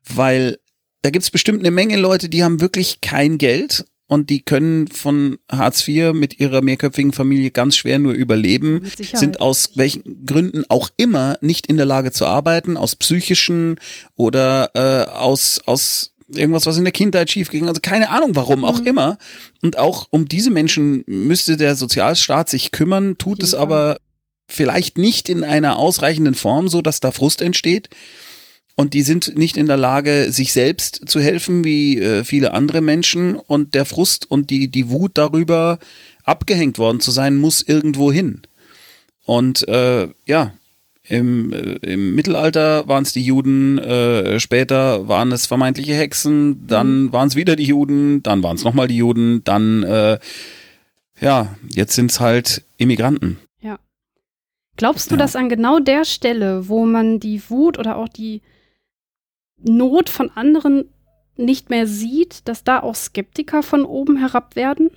Weil da gibt's bestimmt eine Menge Leute, die haben wirklich kein Geld und die können von Hartz IV mit ihrer mehrköpfigen Familie ganz schwer nur überleben, sind aus welchen Gründen auch immer nicht in der Lage zu arbeiten, aus psychischen oder äh, aus aus irgendwas, was in der Kindheit schiefging, also keine Ahnung warum, auch mhm. immer. Und auch um diese Menschen müsste der Sozialstaat sich kümmern, tut es aber vielleicht nicht in einer ausreichenden Form, so dass da Frust entsteht und die sind nicht in der Lage, sich selbst zu helfen wie äh, viele andere Menschen und der Frust und die, die Wut darüber, abgehängt worden zu sein, muss irgendwo hin. Und äh, ja, im, äh, im Mittelalter waren es die Juden, äh, später waren es vermeintliche Hexen, dann mhm. waren es wieder die Juden, dann waren es nochmal die Juden, dann äh, ja, jetzt sind es halt Immigranten. Ja. Glaubst du, ja. dass an genau der Stelle, wo man die Wut oder auch die Not von anderen nicht mehr sieht, dass da auch Skeptiker von oben herab werden?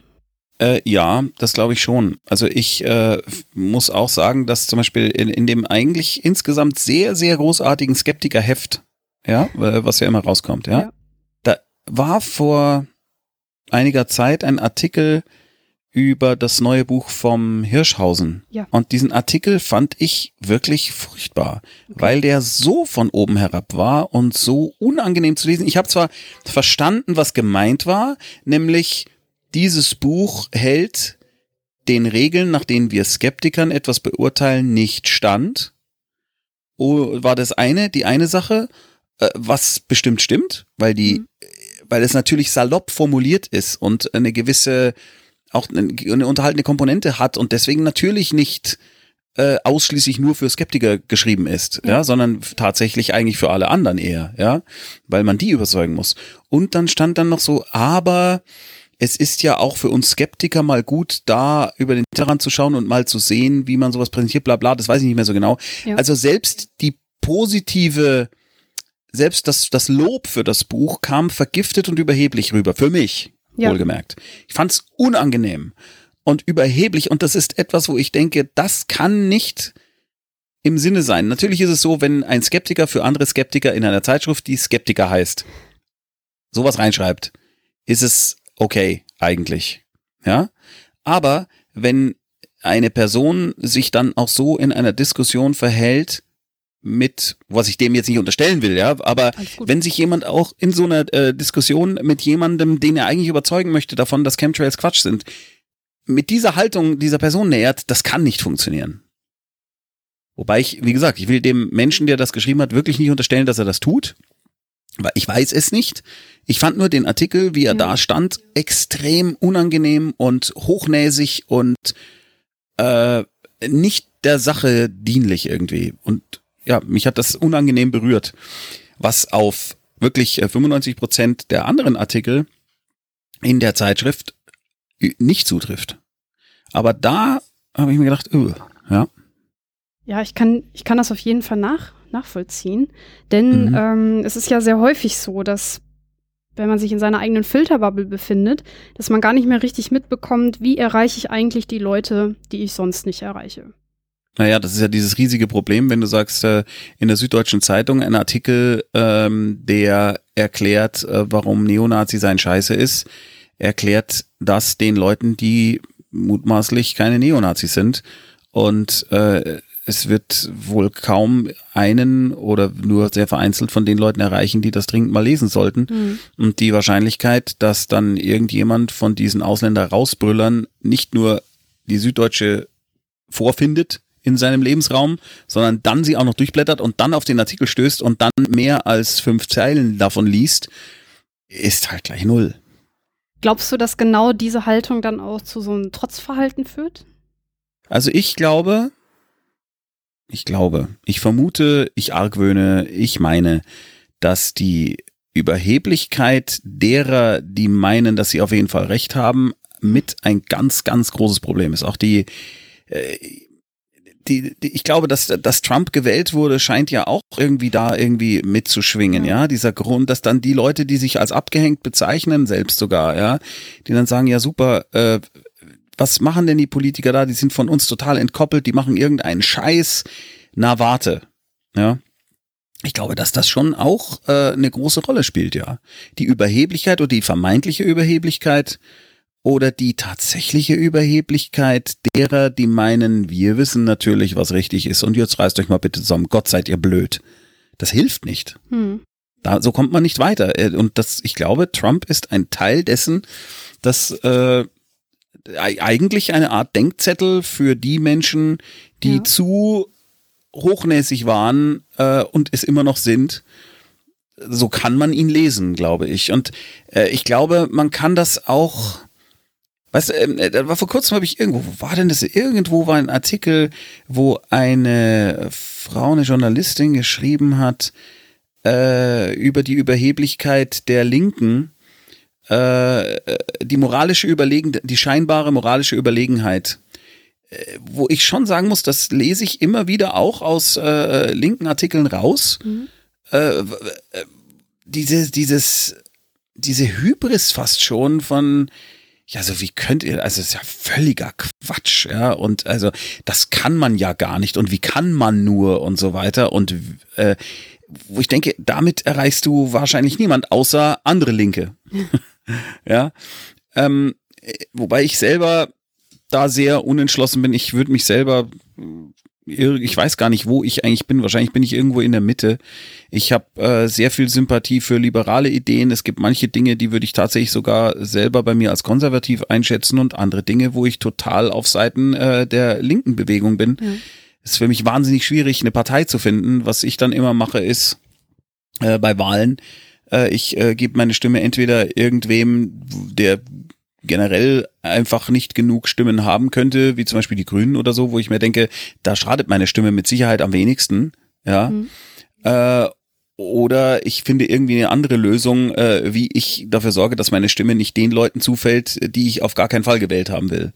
Äh, ja, das glaube ich schon. Also ich äh, muss auch sagen, dass zum Beispiel in, in dem eigentlich insgesamt sehr, sehr großartigen Skeptiker-Heft, ja, was ja immer rauskommt, ja, ja, da war vor einiger Zeit ein Artikel über das neue Buch vom Hirschhausen. Ja. Und diesen Artikel fand ich wirklich furchtbar, okay. weil der so von oben herab war und so unangenehm zu lesen. Ich habe zwar verstanden, was gemeint war, nämlich dieses Buch hält den Regeln, nach denen wir Skeptikern etwas beurteilen, nicht stand. Oh, war das eine, die eine Sache, äh, was bestimmt stimmt, weil die, mhm. weil es natürlich salopp formuliert ist und eine gewisse auch eine unterhaltende Komponente hat und deswegen natürlich nicht äh, ausschließlich nur für Skeptiker geschrieben ist, ja. ja, sondern tatsächlich eigentlich für alle anderen eher, ja, weil man die überzeugen muss. Und dann stand dann noch so, aber es ist ja auch für uns Skeptiker mal gut, da über den Tellerrand zu schauen und mal zu sehen, wie man sowas präsentiert, bla bla, das weiß ich nicht mehr so genau. Ja. Also selbst die positive, selbst das, das Lob für das Buch kam vergiftet und überheblich rüber, für mich ja. wohlgemerkt. Ich fand es unangenehm. und überheblich und das ist etwas, wo ich denke, das kann nicht im Sinne sein. Natürlich ist es so, wenn ein Skeptiker für andere Skeptiker in einer Zeitschrift, die Skeptiker heißt, sowas reinschreibt, ist es okay eigentlich. Ja? Aber wenn eine Person sich dann auch so in einer Diskussion verhält, mit, was ich dem jetzt nicht unterstellen will, ja, aber wenn sich jemand auch in so einer äh, Diskussion mit jemandem, den er eigentlich überzeugen möchte davon, dass Chemtrails Quatsch sind, mit dieser Haltung dieser Person nähert, das kann nicht funktionieren. Wobei ich, wie gesagt, ich will dem Menschen, der das geschrieben hat, wirklich nicht unterstellen, dass er das tut. Weil ich weiß es nicht. Ich fand nur den Artikel, wie er ja. da stand, extrem unangenehm und hochnäsig und äh, nicht der Sache dienlich irgendwie. Und ja, mich hat das unangenehm berührt, was auf wirklich 95 äh, Prozent der anderen Artikel in der Zeitschrift nicht zutrifft. Aber da habe ich mir gedacht, uh, ja. Ja, ich kann, ich kann das auf jeden Fall nach, nachvollziehen. Denn mhm. ähm, es ist ja sehr häufig so, dass wenn man sich in seiner eigenen Filterbubble befindet, dass man gar nicht mehr richtig mitbekommt, wie erreiche ich eigentlich die Leute, die ich sonst nicht erreiche. Naja, das ist ja dieses riesige Problem, wenn du sagst, äh, in der Süddeutschen Zeitung ein Artikel, ähm, der erklärt, äh, warum Neonazi sein Scheiße ist, erklärt das den Leuten, die mutmaßlich keine Neonazis sind. Und äh, es wird wohl kaum einen oder nur sehr vereinzelt von den Leuten erreichen, die das dringend mal lesen sollten. Mhm. Und die Wahrscheinlichkeit, dass dann irgendjemand von diesen Ausländer rausbrüllern nicht nur die Süddeutsche vorfindet, in seinem Lebensraum, sondern dann sie auch noch durchblättert und dann auf den Artikel stößt und dann mehr als fünf Zeilen davon liest, ist halt gleich null. Glaubst du, dass genau diese Haltung dann auch zu so einem Trotzverhalten führt? Also ich glaube, ich glaube, ich vermute, ich argwöhne, ich meine, dass die Überheblichkeit derer, die meinen, dass sie auf jeden Fall recht haben, mit ein ganz, ganz großes Problem ist. Auch die, äh, die, die, ich glaube, dass, dass Trump gewählt wurde, scheint ja auch irgendwie da irgendwie mitzuschwingen, ja. ja. Dieser Grund, dass dann die Leute, die sich als abgehängt bezeichnen, selbst sogar, ja, die dann sagen, ja super, äh, was machen denn die Politiker da? Die sind von uns total entkoppelt, die machen irgendeinen Scheiß. Na, warte. Ja. Ich glaube, dass das schon auch äh, eine große Rolle spielt, ja. Die Überheblichkeit oder die vermeintliche Überheblichkeit oder die tatsächliche Überheblichkeit derer, die meinen, wir wissen natürlich, was richtig ist und jetzt reißt euch mal bitte zusammen, Gott seid ihr blöd. Das hilft nicht. Hm. Da, so kommt man nicht weiter. Äh, und das, ich glaube, Trump ist ein Teil dessen, dass äh, eigentlich eine Art Denkzettel für die Menschen, die ja. zu hochnäsig waren äh, und es immer noch sind. So kann man ihn lesen, glaube ich. Und äh, ich glaube, man kann das auch Weißt du, ähm, äh, da war vor kurzem habe ich irgendwo, wo war denn das? Irgendwo war ein Artikel, wo eine Frau, eine Journalistin geschrieben hat äh, über die Überheblichkeit der Linken, äh, die moralische Überlegen, die scheinbare moralische Überlegenheit. Äh, wo ich schon sagen muss, das lese ich immer wieder auch aus äh, linken Artikeln raus. Mhm. Äh, diese, dieses, diese Hybris fast schon von ja, so wie könnt ihr, also ist ja völliger Quatsch, ja, und also das kann man ja gar nicht. Und wie kann man nur und so weiter. Und äh, wo ich denke, damit erreichst du wahrscheinlich niemand außer andere Linke, ja, ähm, wobei ich selber da sehr unentschlossen bin. Ich würde mich selber ich weiß gar nicht, wo ich eigentlich bin. Wahrscheinlich bin ich irgendwo in der Mitte. Ich habe äh, sehr viel Sympathie für liberale Ideen. Es gibt manche Dinge, die würde ich tatsächlich sogar selber bei mir als konservativ einschätzen und andere Dinge, wo ich total auf Seiten äh, der linken Bewegung bin. Ja. Es ist für mich wahnsinnig schwierig, eine Partei zu finden. Was ich dann immer mache, ist äh, bei Wahlen, äh, ich äh, gebe meine Stimme entweder irgendwem, der generell einfach nicht genug Stimmen haben könnte, wie zum Beispiel die Grünen oder so, wo ich mir denke, da schadet meine Stimme mit Sicherheit am wenigsten, ja. Mhm. Äh, oder ich finde irgendwie eine andere Lösung, äh, wie ich dafür sorge, dass meine Stimme nicht den Leuten zufällt, die ich auf gar keinen Fall gewählt haben will.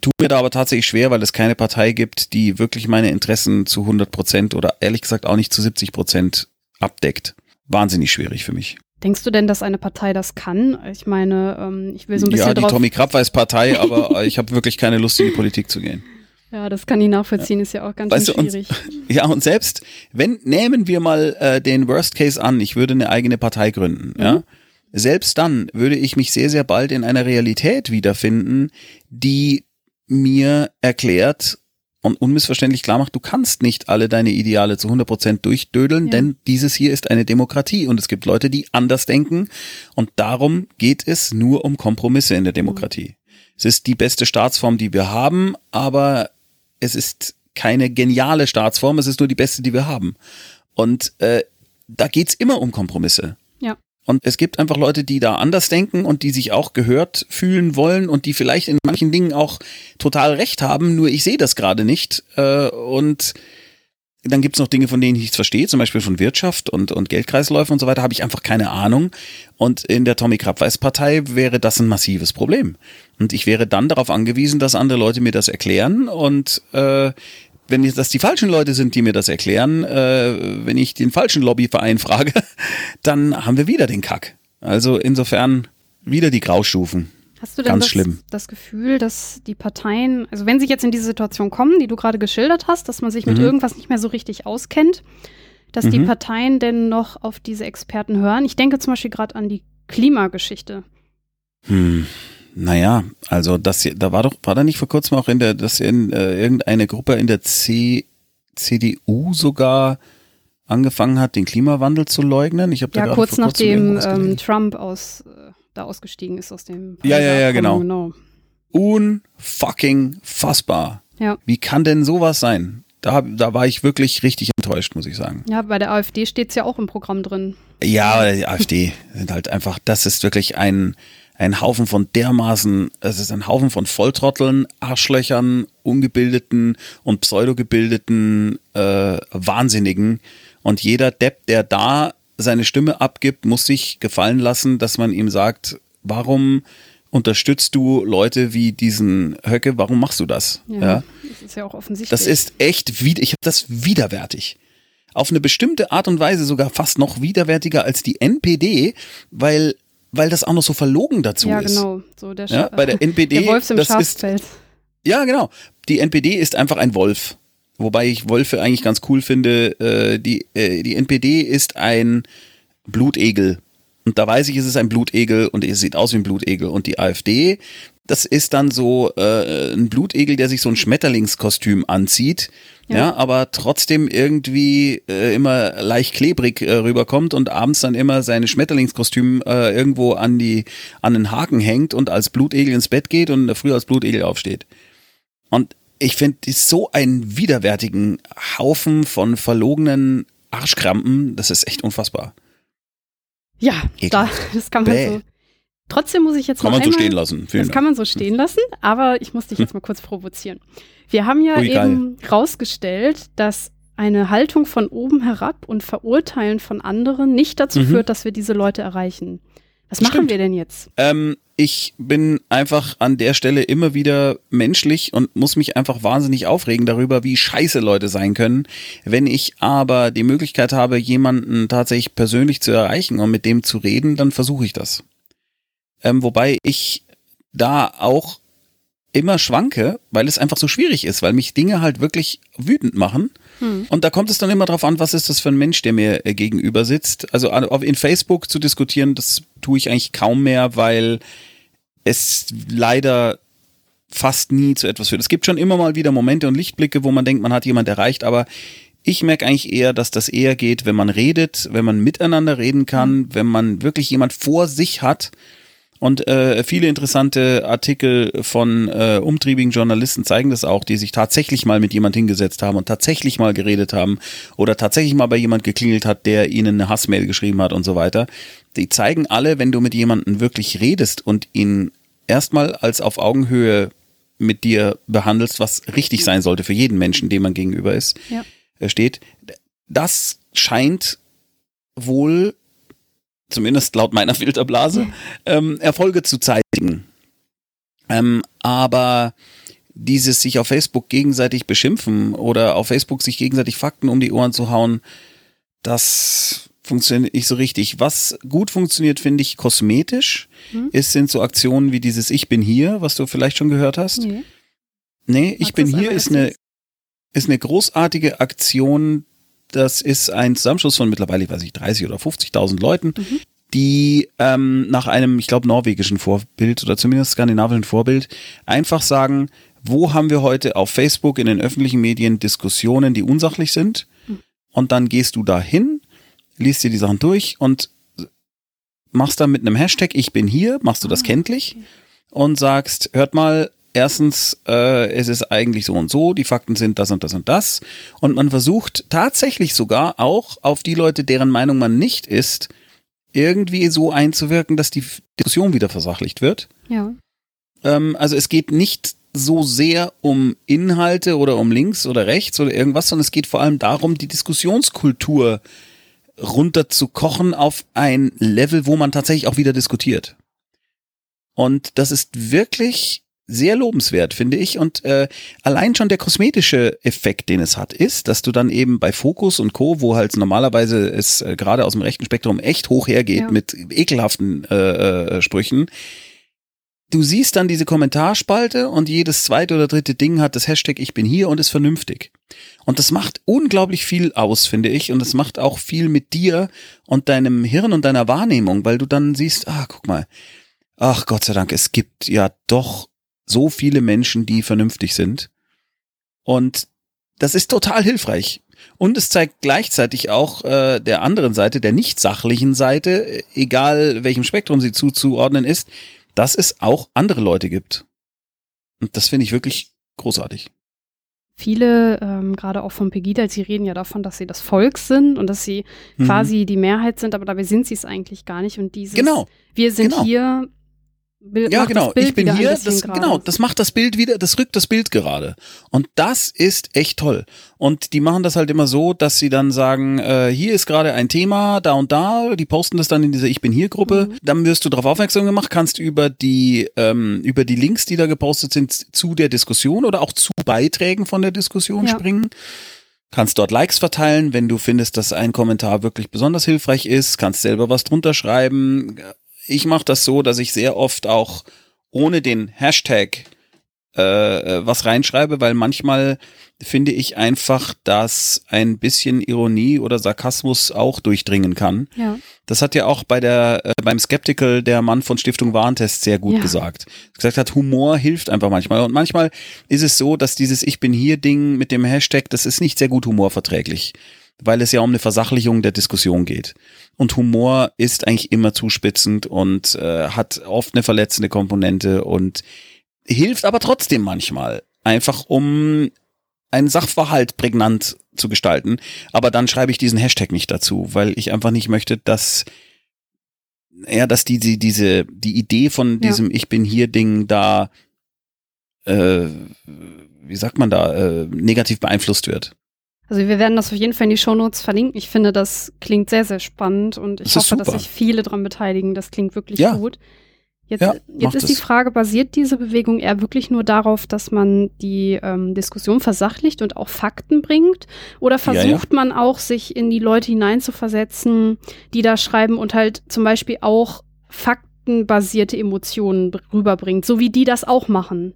Tut mir da aber tatsächlich schwer, weil es keine Partei gibt, die wirklich meine Interessen zu 100 Prozent oder ehrlich gesagt auch nicht zu 70 Prozent abdeckt. Wahnsinnig schwierig für mich Denkst du denn, dass eine Partei das kann? Ich meine, ähm, ich will so ein bisschen Ja, die. Tommy Krabweis Partei, aber ich habe wirklich keine Lust, in die Politik zu gehen. ja, das kann ich nachvollziehen, ist ja auch ganz Weißt du, und- schwierig. Ja, und selbst, wenn, nehmen wir mal äh, den Worst Case an, ich würde eine eigene Partei gründen, ja. Selbst dann würde ich mich sehr, sehr bald in einer Realität wiederfinden, die mir erklärt und unmissverständlich klar macht, du kannst nicht alle deine Ideale zu 100% durchdödeln, Ja. denn dieses hier ist eine Demokratie und es gibt Leute, die anders denken und darum geht es nur um Kompromisse in der Demokratie. Es ist die beste Staatsform, die wir haben, aber es ist keine geniale Staatsform, es ist nur die beste, die wir haben. Und äh, da geht's immer um Kompromisse. Und es gibt einfach Leute, die da anders denken und die sich auch gehört fühlen wollen und die vielleicht in manchen Dingen auch total recht haben, nur ich sehe das gerade nicht. Äh, und dann gibt's noch Dinge, von denen ich nichts verstehe, zum Beispiel von Wirtschaft und, und Geldkreisläufe und so weiter, habe ich einfach keine Ahnung. Und in der Tommy Krabweis Partei wäre das ein massives Problem. Und ich wäre dann darauf angewiesen, dass andere Leute mir das erklären und äh, wenn das die falschen Leute sind, die mir das erklären, äh, wenn ich den falschen Lobbyverein frage, dann haben wir wieder den Kack. Also insofern wieder die Graustufen. Hast du denn Ganz das, schlimm. das Gefühl, dass die Parteien, also wenn sie jetzt in diese Situation kommen, die du gerade geschildert hast, dass man sich mit Mhm. irgendwas nicht mehr so richtig auskennt, dass die Mhm. Parteien denn noch auf diese Experten hören? Ich denke zum Beispiel gerade an die Klimageschichte. Hm. Naja, also das hier, da war doch, war da nicht vor kurzem auch in der, dass in äh, irgendeine Gruppe in der C, CDU sogar angefangen hat, den Klimawandel zu leugnen? Ich habe da Ja, kurz nachdem ähm. Trump aus, äh, da ausgestiegen ist aus dem Ja, ja, ja, genau. Abkommen, Unfucking fassbar. Ja. Wie kann denn sowas sein? Da, da war ich wirklich richtig enttäuscht, muss ich sagen. Ja, bei der AfD steht es ja auch im Programm drin. Ja, aber die AfD sind halt einfach, das ist wirklich ein, ein Haufen von dermaßen, es ist ein Haufen von Volltrotteln, Arschlöchern, ungebildeten und pseudogebildeten äh, Wahnsinnigen. Und jeder Depp, der da seine Stimme abgibt, muss sich gefallen lassen, dass man ihm sagt, warum unterstützt du Leute wie diesen Höcke, warum machst du das? Ja, das ist ja auch offensichtlich. Das ist echt, wider, ich habe das widerwärtig. Auf eine bestimmte Art und Weise sogar fast noch widerwärtiger als die NPD, weil, weil das auch noch so verlogen dazu ja, ist. genau. So der, Ja, bei der NPD, der Wolf im das ist, Schafspelz. ja genau, die NPD ist einfach ein Wolf. Wobei ich Wölfe eigentlich ganz cool finde. Äh, die, äh, die NPD ist ein Blutegel. Und da weiß ich, es ist ein Blutegel und es sieht aus wie ein Blutegel. Und die AfD, das ist dann so äh, ein Blutegel, der sich so ein Schmetterlingskostüm anzieht, ja, Ja. aber trotzdem irgendwie äh, immer leicht klebrig äh, rüberkommt und abends dann immer seine Schmetterlingskostüm äh, irgendwo an die an den Haken hängt und als Blutegel ins Bett geht und früh als Blutegel aufsteht. Und ich finde, so einen widerwärtigen Haufen von verlogenen Arschkrampen, das ist echt unfassbar. Ja, da, das kann man Bäh. so. Trotzdem muss ich jetzt Kann noch man so einmal, stehen lassen. Vielen Das kann man so stehen lassen, aber ich muss dich jetzt mal kurz provozieren. Wir haben ja Ui, geil. eben rausgestellt, dass eine Haltung von oben herab und Verurteilen von anderen nicht dazu Mhm. führt, dass wir diese Leute erreichen. Was machen Stimmt. wir denn jetzt? Ähm, ich bin einfach an der Stelle immer wieder menschlich und muss mich einfach wahnsinnig aufregen darüber, wie scheiße Leute sein können. Wenn ich aber die Möglichkeit habe, jemanden tatsächlich persönlich zu erreichen und mit dem zu reden, dann versuche ich das. Ähm, wobei ich da auch immer schwanke, weil es einfach so schwierig ist, weil mich Dinge halt wirklich wütend machen. Hm. Und da kommt es dann immer drauf an, was ist das für ein Mensch, der mir äh, gegenüber sitzt. Also in Facebook zu diskutieren, das tue ich eigentlich kaum mehr, weil es leider fast nie zu etwas führt. Es gibt schon immer mal wieder Momente und Lichtblicke, wo man denkt, man hat jemand erreicht, aber ich merke eigentlich eher, dass das eher geht, wenn man redet, wenn man miteinander reden kann, wenn man wirklich jemand vor sich hat. Und äh, viele interessante Artikel von äh, umtriebigen Journalisten zeigen das auch, die sich tatsächlich mal mit jemand hingesetzt haben und tatsächlich mal geredet haben oder tatsächlich mal bei jemand geklingelt hat, der ihnen eine Hassmail geschrieben hat und so weiter. Die zeigen alle, wenn du mit jemandem wirklich redest und ihn erstmal als auf Augenhöhe mit dir behandelst, was richtig sein sollte für jeden Menschen, dem man gegenüber ist, Ja. äh, steht, das scheint wohl, zumindest laut meiner Filterblase, ähm, Erfolge zu zeitigen. Ähm, aber dieses sich auf Facebook gegenseitig beschimpfen oder auf Facebook sich gegenseitig Fakten um die Ohren zu hauen, das funktioniert nicht so richtig. Was gut funktioniert, finde ich, kosmetisch, hm? ist, sind so Aktionen wie dieses Ich bin hier, was du vielleicht schon gehört hast. Nee, nee Ich bin hier ist eine, ist eine großartige Aktion. Das ist ein Zusammenschluss von mittlerweile, ich weiß nicht, 30 oder 50.000 Leuten, mhm. die ähm, nach einem, ich glaube, norwegischen Vorbild oder zumindest skandinavischen Vorbild einfach sagen, wo haben wir heute auf Facebook in den öffentlichen Medien Diskussionen, die unsachlich sind? Mhm. Und dann gehst du da hin liest dir die Sachen durch und machst dann mit einem Hashtag Ich bin hier, machst du das ah, kenntlich und sagst, hört mal, erstens, äh, es ist eigentlich so und so, die Fakten sind das und das und das. Und man versucht tatsächlich sogar auch auf die Leute, deren Meinung man nicht ist, irgendwie so einzuwirken, dass die Diskussion wieder versachlicht wird. Ja. Ähm, also es geht nicht so sehr um Inhalte oder um links oder rechts oder irgendwas, sondern es geht vor allem darum, die Diskussionskultur äh, runter zu kochen auf ein Level, wo man tatsächlich auch wieder diskutiert. Und das ist wirklich sehr lobenswert, finde ich. Und äh, allein schon der kosmetische Effekt, den es hat, ist, dass du dann eben bei Fokus und Co., wo halt normalerweise es äh, gerade aus dem rechten Spektrum echt hoch hergeht ja. mit ekelhaften äh, äh, Sprüchen, du siehst dann diese Kommentarspalte und jedes zweite oder dritte Ding hat das Hashtag Ich bin hier und ist vernünftig. Und das macht unglaublich viel aus, finde ich. Und das macht auch viel mit dir und deinem Hirn und deiner Wahrnehmung, weil du dann siehst, ah, guck mal, ach Gott sei Dank, es gibt ja doch so viele Menschen, die vernünftig sind. Und das ist total hilfreich. Und es zeigt gleichzeitig auch äh, der anderen Seite, der nicht sachlichen Seite, egal welchem Spektrum sie zuzuordnen ist, dass es auch andere Leute gibt. Und das finde ich wirklich großartig. Viele, ähm, gerade auch von Pegida, sie reden ja davon, dass sie das Volk sind und dass sie mhm. quasi die Mehrheit sind, aber dabei sind sie es eigentlich gar nicht. Und dieses, genau. wir sind genau. hier Bild, ja, genau. ich bin hier. Das, genau, das macht das Bild wieder, das rückt das Bild gerade. Und das ist echt toll. Und die machen das halt immer so, dass sie dann sagen, äh, hier ist gerade ein Thema, da und da. Die posten das dann in dieser Ich bin hier Gruppe. Mhm. Dann wirst du darauf aufmerksam gemacht, kannst über die ähm, über die Links, die da gepostet sind, zu der Diskussion oder auch zu Beiträgen von der Diskussion ja. springen kannst dort Likes verteilen, wenn du findest, dass ein Kommentar wirklich besonders hilfreich ist, kannst selber was drunter schreiben, ich mache das so, dass ich sehr oft auch ohne den Hashtag äh, äh, was reinschreibe, weil manchmal finde ich einfach, dass ein bisschen Ironie oder Sarkasmus auch durchdringen kann. Ja. Das hat ja auch bei der äh, beim Skeptical der Mann von Stiftung Warentest sehr gut ja. gesagt. Gesagt hat, Humor hilft einfach manchmal und manchmal ist es so, dass dieses Ich bin hier Ding mit dem Hashtag, das ist nicht sehr gut humorverträglich weil es ja um eine Versachlichung der Diskussion geht. Und Humor ist eigentlich immer zuspitzend und äh, hat oft eine verletzende Komponente und hilft aber trotzdem manchmal, einfach um einen Sachverhalt prägnant zu gestalten. Aber dann schreibe ich diesen Hashtag nicht dazu, weil ich einfach nicht möchte, dass ja, dass die, die diese die Idee von diesem ja. Ich bin hier Ding da äh, wie sagt man da äh, negativ beeinflusst wird. Also wir werden das auf jeden Fall in die Shownotes verlinken. Ich finde, das klingt sehr, sehr spannend und ich hoffe, super. dass sich viele dran beteiligen. Das klingt wirklich ja. gut. Jetzt, ja, jetzt ist das. die Frage, basiert diese Bewegung eher wirklich nur darauf, dass man die ähm, Diskussion versachlicht und auch Fakten bringt? Oder versucht ja. man auch, sich in die Leute hineinzuversetzen, die da schreiben und halt zum Beispiel auch faktenbasierte Emotionen rüberbringt, so wie die das auch machen?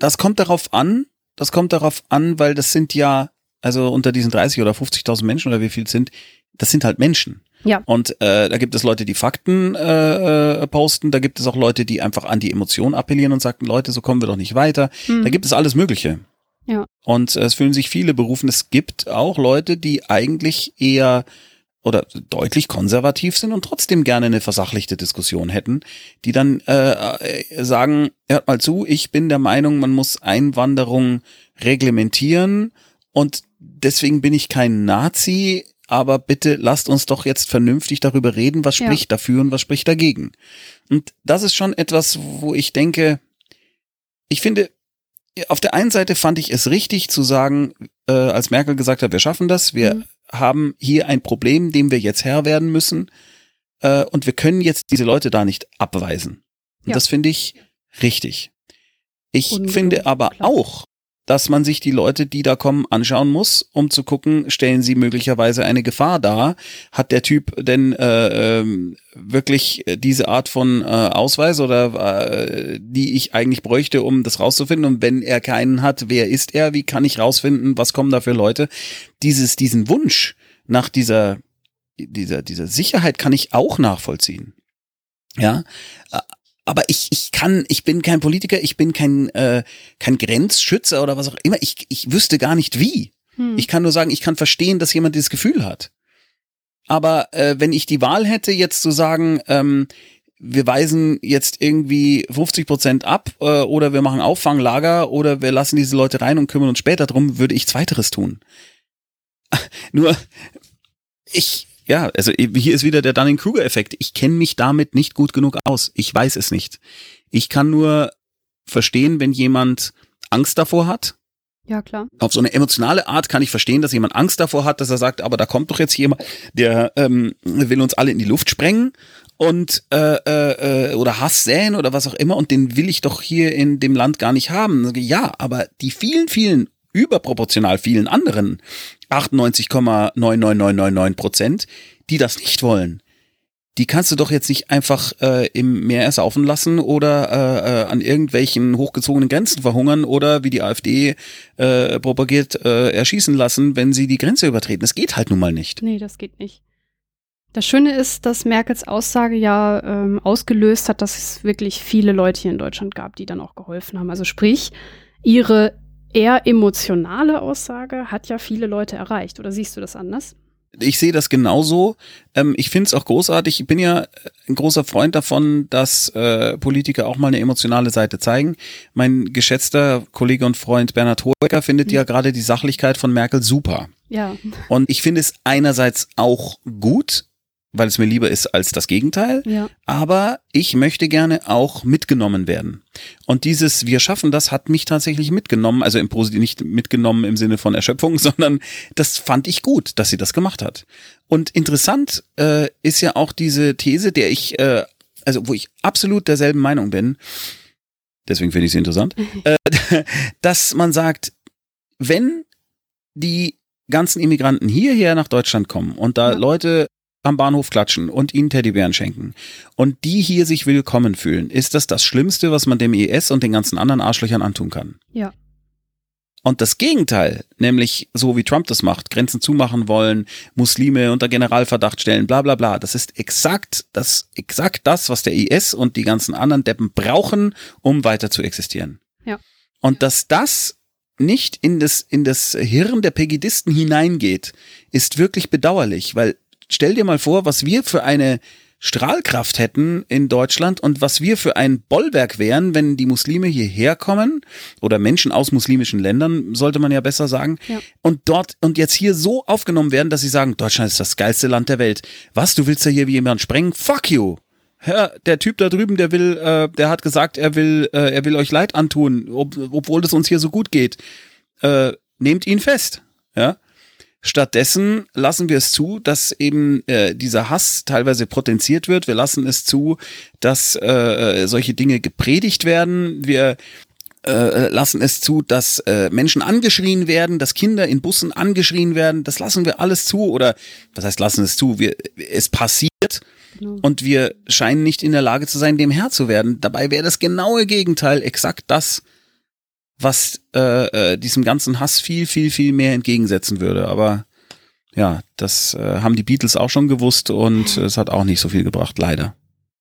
Das kommt darauf an, das kommt darauf an, weil das sind ja also unter diesen 30 oder 50.000 Menschen oder wie viel sind, das sind halt Menschen. Ja. Und äh, da gibt es Leute, die Fakten äh, äh, posten, da gibt es auch Leute, die einfach an die Emotionen appellieren und sagen, Leute, so kommen wir doch nicht weiter. Mhm. Da gibt es alles Mögliche. Ja. Und äh, es fühlen sich viele berufen. Es gibt auch Leute, die eigentlich eher oder deutlich konservativ sind und trotzdem gerne eine versachlichte Diskussion hätten, die dann äh, äh sagen, hört mal zu, ich bin der Meinung, man muss Einwanderung reglementieren und deswegen bin ich kein Nazi, aber bitte lasst uns doch jetzt vernünftig darüber reden, was spricht ja. dafür und was spricht dagegen. Und das ist schon etwas, wo ich denke, ich finde, auf der einen Seite fand ich es richtig zu sagen, äh, als Merkel gesagt hat, wir schaffen das, wir mhm. haben hier ein Problem, dem wir jetzt Herr werden müssen äh, und wir können jetzt diese Leute da nicht abweisen. Und ja. das finde ich richtig. Ich finde aber klar. auch, dass man sich die Leute, die da kommen, anschauen muss, um zu gucken, stellen sie möglicherweise eine Gefahr dar? Hat der Typ denn äh, ähm, wirklich diese Art von äh, Ausweis oder äh, die ich eigentlich bräuchte, um das rauszufinden? Und wenn er keinen hat, wer ist er? Wie kann ich rausfinden, was kommen da für Leute? Dieses, diesen Wunsch nach dieser, dieser, dieser Sicherheit kann ich auch nachvollziehen. Ja, aber ich, ich kann, ich bin kein Politiker, ich bin kein, äh, kein Grenzschützer oder was auch immer. Ich, ich wüsste gar nicht wie. Hm. Ich kann nur sagen, ich kann verstehen, dass jemand dieses Gefühl hat. Aber äh, wenn ich die Wahl hätte, jetzt zu sagen, ähm, wir weisen jetzt irgendwie 50 Prozent ab äh, oder wir machen Auffanglager oder wir lassen diese Leute rein und kümmern uns später drum, würde ich zweiteres tun. Nur ich ja, also hier ist wieder der Dunning-Kruger-Effekt. Ich kenne mich damit nicht gut genug aus. Ich weiß es nicht. Ich kann nur verstehen, wenn jemand Angst davor hat. Ja, klar. Auf so eine emotionale Art kann ich verstehen, dass jemand Angst davor hat, dass er sagt, aber da kommt doch jetzt jemand, der ähm, will uns alle in die Luft sprengen und äh, äh, oder Hass säen oder was auch immer und den will ich doch hier in dem Land gar nicht haben. Ja, aber die vielen, vielen überproportional vielen anderen 98,99999 Prozent, die das nicht wollen. Die kannst du doch jetzt nicht einfach äh, im Meer ersaufen lassen oder äh, äh, an irgendwelchen hochgezogenen Grenzen verhungern oder wie die AfD äh, propagiert äh, erschießen lassen, wenn sie die Grenze übertreten. Das geht halt nun mal nicht. Nee, das geht nicht. Das Schöne ist, dass Merkels Aussage ja ähm, ausgelöst hat, dass es wirklich viele Leute hier in Deutschland gab, die dann auch geholfen haben. Also sprich, ihre eher emotionale Aussage hat ja viele Leute erreicht. Oder siehst du das anders? Ich sehe das genauso. Ähm, ich finde es auch großartig. Ich bin ja ein großer Freund davon, dass äh, Politiker auch mal eine emotionale Seite zeigen. Mein geschätzter Kollege und Freund Bernhard Hoeker findet mhm. ja gerade die Sachlichkeit von Merkel super. Ja. Und ich finde es einerseits auch gut, weil es mir lieber ist als das Gegenteil. Ja. Aber ich möchte gerne auch mitgenommen werden. Und dieses Wir schaffen das hat mich tatsächlich mitgenommen, also im Positiv nicht mitgenommen im Sinne von Erschöpfung, sondern das fand ich gut, dass sie das gemacht hat. Und interessant äh, ist ja auch diese These, der ich, äh, also wo ich absolut derselben Meinung bin, deswegen finde ich sie interessant, mhm. äh, dass man sagt, wenn die ganzen Immigranten hierher nach Deutschland kommen und da ja. Leute am Bahnhof klatschen und ihnen Teddybären schenken und die hier sich willkommen fühlen, ist das das Schlimmste, was man dem IS und den ganzen anderen Arschlöchern antun kann. Ja. Und das Gegenteil, nämlich so wie Trump das macht, Grenzen zumachen wollen, Muslime unter Generalverdacht stellen, bla bla bla, das ist exakt das, exakt das, was der IS und die ganzen anderen Deppen brauchen, um weiter zu existieren. Ja. Und dass das nicht in das, in das Hirn der Pegidisten hineingeht, ist wirklich bedauerlich, weil stell dir mal vor, was wir für eine Strahlkraft hätten in Deutschland und was wir für ein Bollwerk wären, wenn die Muslime hierher kommen oder Menschen aus muslimischen Ländern, sollte man ja besser sagen, ja. und dort und jetzt hier so aufgenommen werden, dass sie sagen, Deutschland ist das geilste Land der Welt. Was, du willst ja hier wie jemand sprengen? Fuck you. Ja, der Typ da drüben, der will, äh, der hat gesagt, er will, äh, er will euch Leid antun, ob, obwohl es uns hier so gut geht. Äh, nehmt ihn fest. Ja. Stattdessen lassen wir es zu, dass eben äh, dieser Hass teilweise potenziert wird. Wir lassen es zu, dass äh, solche Dinge gepredigt werden. Wir äh, lassen es zu, dass äh, Menschen angeschrien werden, dass Kinder in Bussen angeschrien werden. Das lassen wir alles zu oder was heißt lassen es zu? Wir, es passiert genau. und wir scheinen nicht in der Lage zu sein, dem Herr zu werden. Dabei wäre das genaue Gegenteil exakt das, was äh, äh, diesem ganzen Hass viel, viel, viel mehr entgegensetzen würde. Aber ja, das äh, haben die Beatles auch schon gewusst und es hat auch nicht so viel gebracht, leider.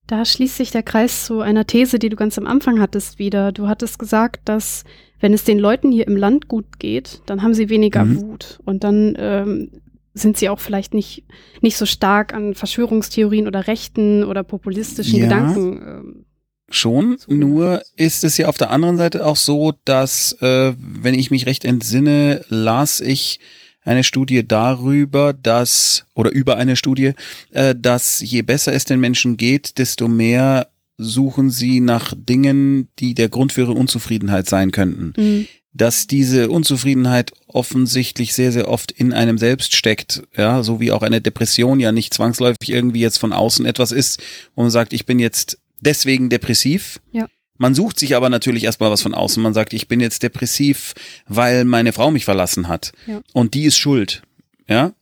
Da schließt sich der Kreis zu einer These, die du ganz am Anfang hattest, wieder. Du hattest gesagt, dass wenn es den Leuten hier im Land gut geht, dann haben sie weniger mhm. Wut und dann ähm, sind sie auch vielleicht nicht, nicht so stark an Verschwörungstheorien oder rechten oder populistischen ja. Gedanken ähm, Schon, nur ist es ja auf der anderen Seite auch so, dass, äh, wenn ich mich recht entsinne, las ich eine Studie darüber, dass, oder über eine Studie, äh, dass je besser es den Menschen geht, desto mehr suchen sie nach Dingen, die der Grund für ihre Unzufriedenheit sein könnten. Mhm. Dass diese Unzufriedenheit offensichtlich sehr, sehr oft in einem selbst steckt, ja, so wie auch eine Depression ja nicht zwangsläufig irgendwie jetzt von außen etwas ist, wo man sagt, ich bin jetzt deswegen depressiv. Ja. Man sucht sich aber natürlich erstmal was von außen. Man sagt, ich bin jetzt depressiv, weil meine Frau mich verlassen hat. Ja. Und die ist schuld. Ja?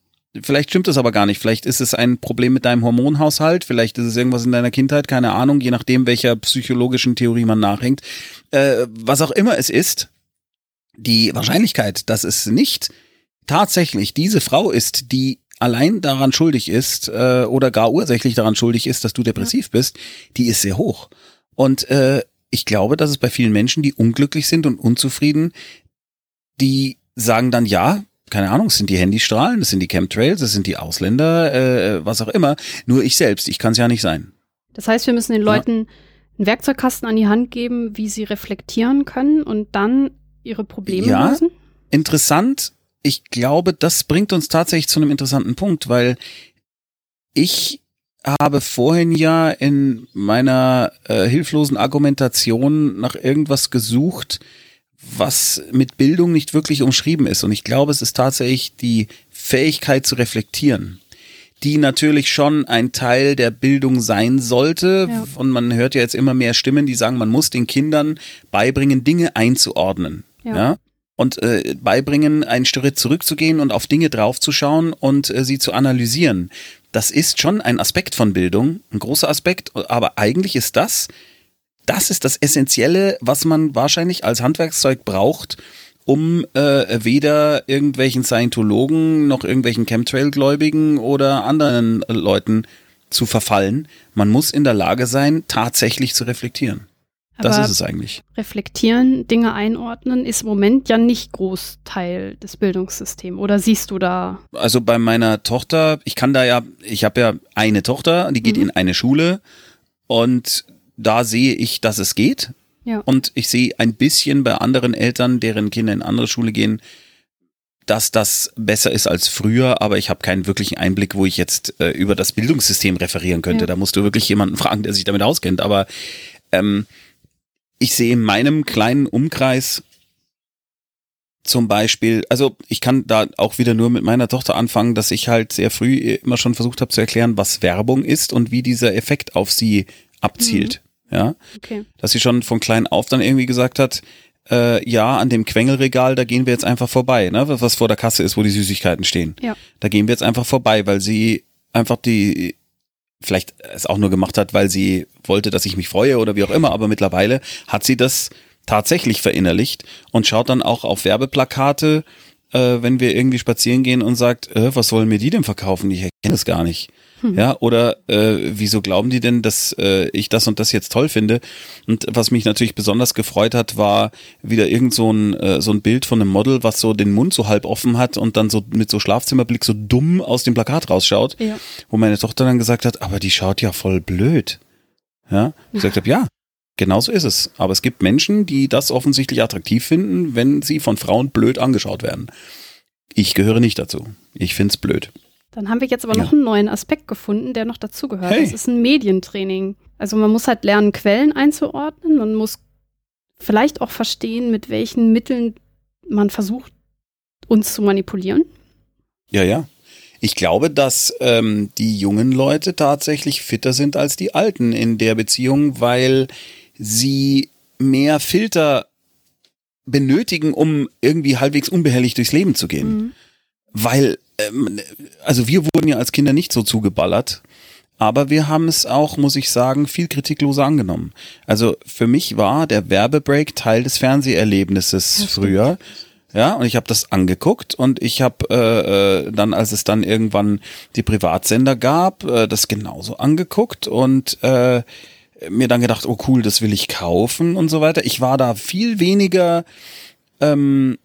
Vielleicht stimmt das aber gar nicht. Vielleicht ist es ein Problem mit deinem Hormonhaushalt. Vielleicht ist es irgendwas in deiner Kindheit. Keine Ahnung. Je nachdem, welcher psychologischen Theorie man nachhängt. Äh, was auch immer es ist. Die Wahrscheinlichkeit, dass es nicht tatsächlich diese Frau ist, die allein daran schuldig ist äh, oder gar ursächlich daran schuldig ist, dass du depressiv bist, die ist sehr hoch. Und äh, ich glaube, dass es bei vielen Menschen, die unglücklich sind und unzufrieden, die sagen dann ja, keine Ahnung, es sind die Handystrahlen, es sind die Chemtrails, es sind die Ausländer, äh, was auch immer. Nur ich selbst, ich kann es ja nicht sein. Das heißt, wir müssen den Leuten einen Werkzeugkasten an die Hand geben, wie sie reflektieren können und dann ihre Probleme Ja. lösen. Interessant, ich glaube, das bringt uns tatsächlich zu einem interessanten Punkt, weil ich habe vorhin ja in meiner äh, hilflosen Argumentation nach irgendwas gesucht, was mit Bildung nicht wirklich umschrieben ist. Und ich glaube, es ist tatsächlich die Fähigkeit zu reflektieren, die natürlich schon ein Teil der Bildung sein sollte. Ja. Und man hört ja jetzt immer mehr Stimmen, die sagen, man muss den Kindern beibringen, Dinge einzuordnen. Ja. Ja. Und äh, beibringen, einen Schritt zurückzugehen und auf Dinge draufzuschauen und äh, sie zu analysieren. Das ist schon ein Aspekt von Bildung, ein großer Aspekt, aber eigentlich ist das, das ist das Essentielle, was man wahrscheinlich als Handwerkszeug braucht, um äh, weder irgendwelchen Scientologen noch irgendwelchen Chemtrail-Gläubigen oder anderen Leuten zu verfallen. Man muss in der Lage sein, tatsächlich zu reflektieren. Das Aber ist es eigentlich. reflektieren, Dinge einordnen, ist im Moment ja nicht Großteil des Bildungssystems. Oder siehst du da? Also bei meiner Tochter, ich kann da ja, ich habe ja eine Tochter, die geht Mhm. in eine Schule und da sehe ich, dass es geht. Ja. Und ich sehe ein bisschen bei anderen Eltern, deren Kinder in andere Schule gehen, dass das besser ist als früher, aber ich habe keinen wirklichen Einblick, wo ich jetzt äh, über das Bildungssystem referieren könnte. Ja. Da musst du wirklich jemanden fragen, der sich damit auskennt. Aber ähm, ich sehe in meinem kleinen Umkreis zum Beispiel, also ich kann da auch wieder nur mit meiner Tochter anfangen, dass ich halt sehr früh immer schon versucht habe zu erklären, was Werbung ist und wie dieser Effekt auf sie abzielt. Ja, Okay. dass sie schon von klein auf dann irgendwie gesagt hat, äh, ja, an dem Quengelregal, da gehen wir jetzt einfach vorbei, ne, was vor der Kasse ist, wo die Süßigkeiten stehen. Ja. Da gehen wir jetzt einfach vorbei, weil sie einfach die, vielleicht es auch nur gemacht hat, weil sie wollte, dass ich mich freue oder wie auch immer, aber mittlerweile hat sie das tatsächlich verinnerlicht und schaut dann auch auf Werbeplakate, äh, wenn wir irgendwie spazieren gehen und sagt, äh, was sollen mir die denn verkaufen? Ich erkenne das gar nicht. Ja, oder äh, wieso glauben die denn, dass äh, ich das und das jetzt toll finde? Und was mich natürlich besonders gefreut hat, war wieder irgend so ein, äh, so ein Bild von einem Model, was so den Mund so halb offen hat und dann so mit so Schlafzimmerblick so dumm aus dem Plakat rausschaut Ja. wo meine Tochter dann gesagt hat, aber die schaut ja voll blöd. Ja, ich gesagt habe, ja, genau so ist es. Aber es gibt Menschen, die das offensichtlich attraktiv finden, wenn sie von Frauen blöd angeschaut werden. Ich gehöre nicht dazu. Ich find's blöd. Dann haben wir jetzt aber Ja. noch einen neuen Aspekt gefunden, der noch dazugehört. Hey. Das ist ein Medientraining. Also man muss halt lernen, Quellen einzuordnen. Man muss vielleicht auch verstehen, mit welchen Mitteln man versucht, uns zu manipulieren. Ja, ja. Ich glaube, dass ähm, die jungen Leute tatsächlich fitter sind als die Alten in der Beziehung, weil sie mehr Filter benötigen, um irgendwie halbwegs unbehelligt durchs Leben zu gehen. Mhm. weil, ähm, also wir wurden ja als Kinder nicht so zugeballert, aber wir haben es auch, muss ich sagen, viel kritikloser angenommen. Also für mich war der Werbebreak Teil des Fernseherlebnisses früher. Ja, und ich habe das angeguckt und ich habe äh, äh, dann, als es dann irgendwann die Privatsender gab, äh, das genauso angeguckt und äh, mir dann gedacht, oh cool, das will ich kaufen und so weiter. Ich war da viel weniger ähm,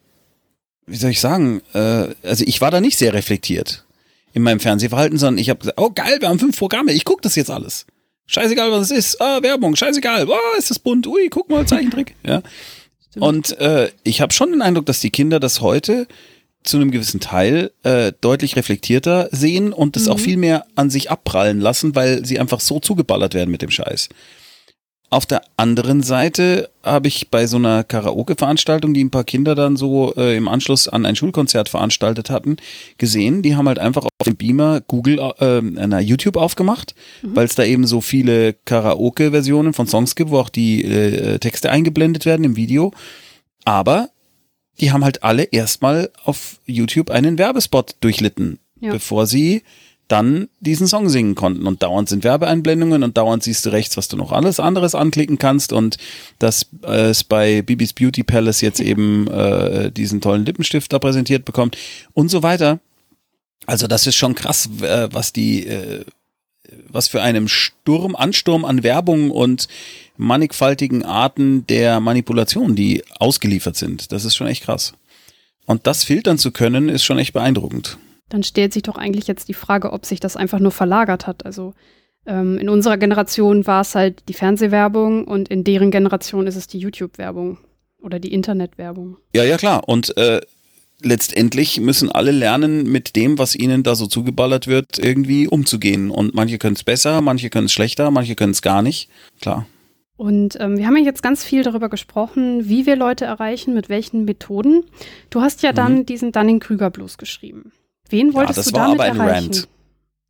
wie soll ich sagen, äh, also ich war da nicht sehr reflektiert in meinem Fernsehverhalten, sondern ich habe gesagt, oh geil, wir haben fünf Programme, ich guck das jetzt alles. Scheißegal, was es ist. Ah, Werbung, scheißegal. Oh, ist das bunt. Ui, guck mal, Zeichentrick. Ja. Stimmt. Und äh, ich habe schon den Eindruck, dass die Kinder das heute zu einem gewissen Teil äh, deutlich reflektierter sehen und das auch viel mehr an sich abprallen lassen, weil sie einfach so zugeballert werden mit dem Scheiß. Auf der anderen Seite habe ich bei so einer Karaoke-Veranstaltung, die ein paar Kinder dann so äh, im Anschluss an ein Schulkonzert veranstaltet hatten, gesehen. Die haben halt einfach auf dem Beamer Google, äh, na, YouTube aufgemacht, mhm. weil es da eben so viele Karaoke-Versionen von Songs gibt, wo auch die äh, Texte eingeblendet werden im Video. Aber die haben halt alle erstmal auf YouTube einen Werbespot durchlitten, ja. bevor sie dann diesen Song singen konnten. Und dauernd sind Werbeeinblendungen und dauernd siehst du rechts, was du noch alles anderes anklicken kannst. Und dass äh, es bei Bibis Beauty Palace jetzt eben äh, diesen tollen Lippenstift da präsentiert bekommt und so weiter. Also das ist schon krass, äh, was die, äh, was für einem Sturm, Ansturm an Werbung und mannigfaltigen Arten der Manipulation, die ausgeliefert sind. Das ist schon echt krass. Und das filtern zu können, ist schon echt beeindruckend dann stellt sich doch eigentlich jetzt die Frage, ob sich das einfach nur verlagert hat. Also ähm, in unserer Generation war es halt die Fernsehwerbung und in deren Generation ist es die YouTube-Werbung oder die Internetwerbung. Ja, ja, klar. Und äh, letztendlich müssen alle lernen, mit dem, was ihnen da so zugeballert wird, irgendwie umzugehen. Und manche können es besser, manche können es schlechter, manche können es gar nicht. Klar. Und ähm, wir haben ja jetzt ganz viel darüber gesprochen, wie wir Leute erreichen, mit welchen Methoden. Du hast ja dann mhm. diesen Dunning-Krüger-Blues geschrieben. Wen wolltest ja, das du war damit aber ein erreichen? Rant.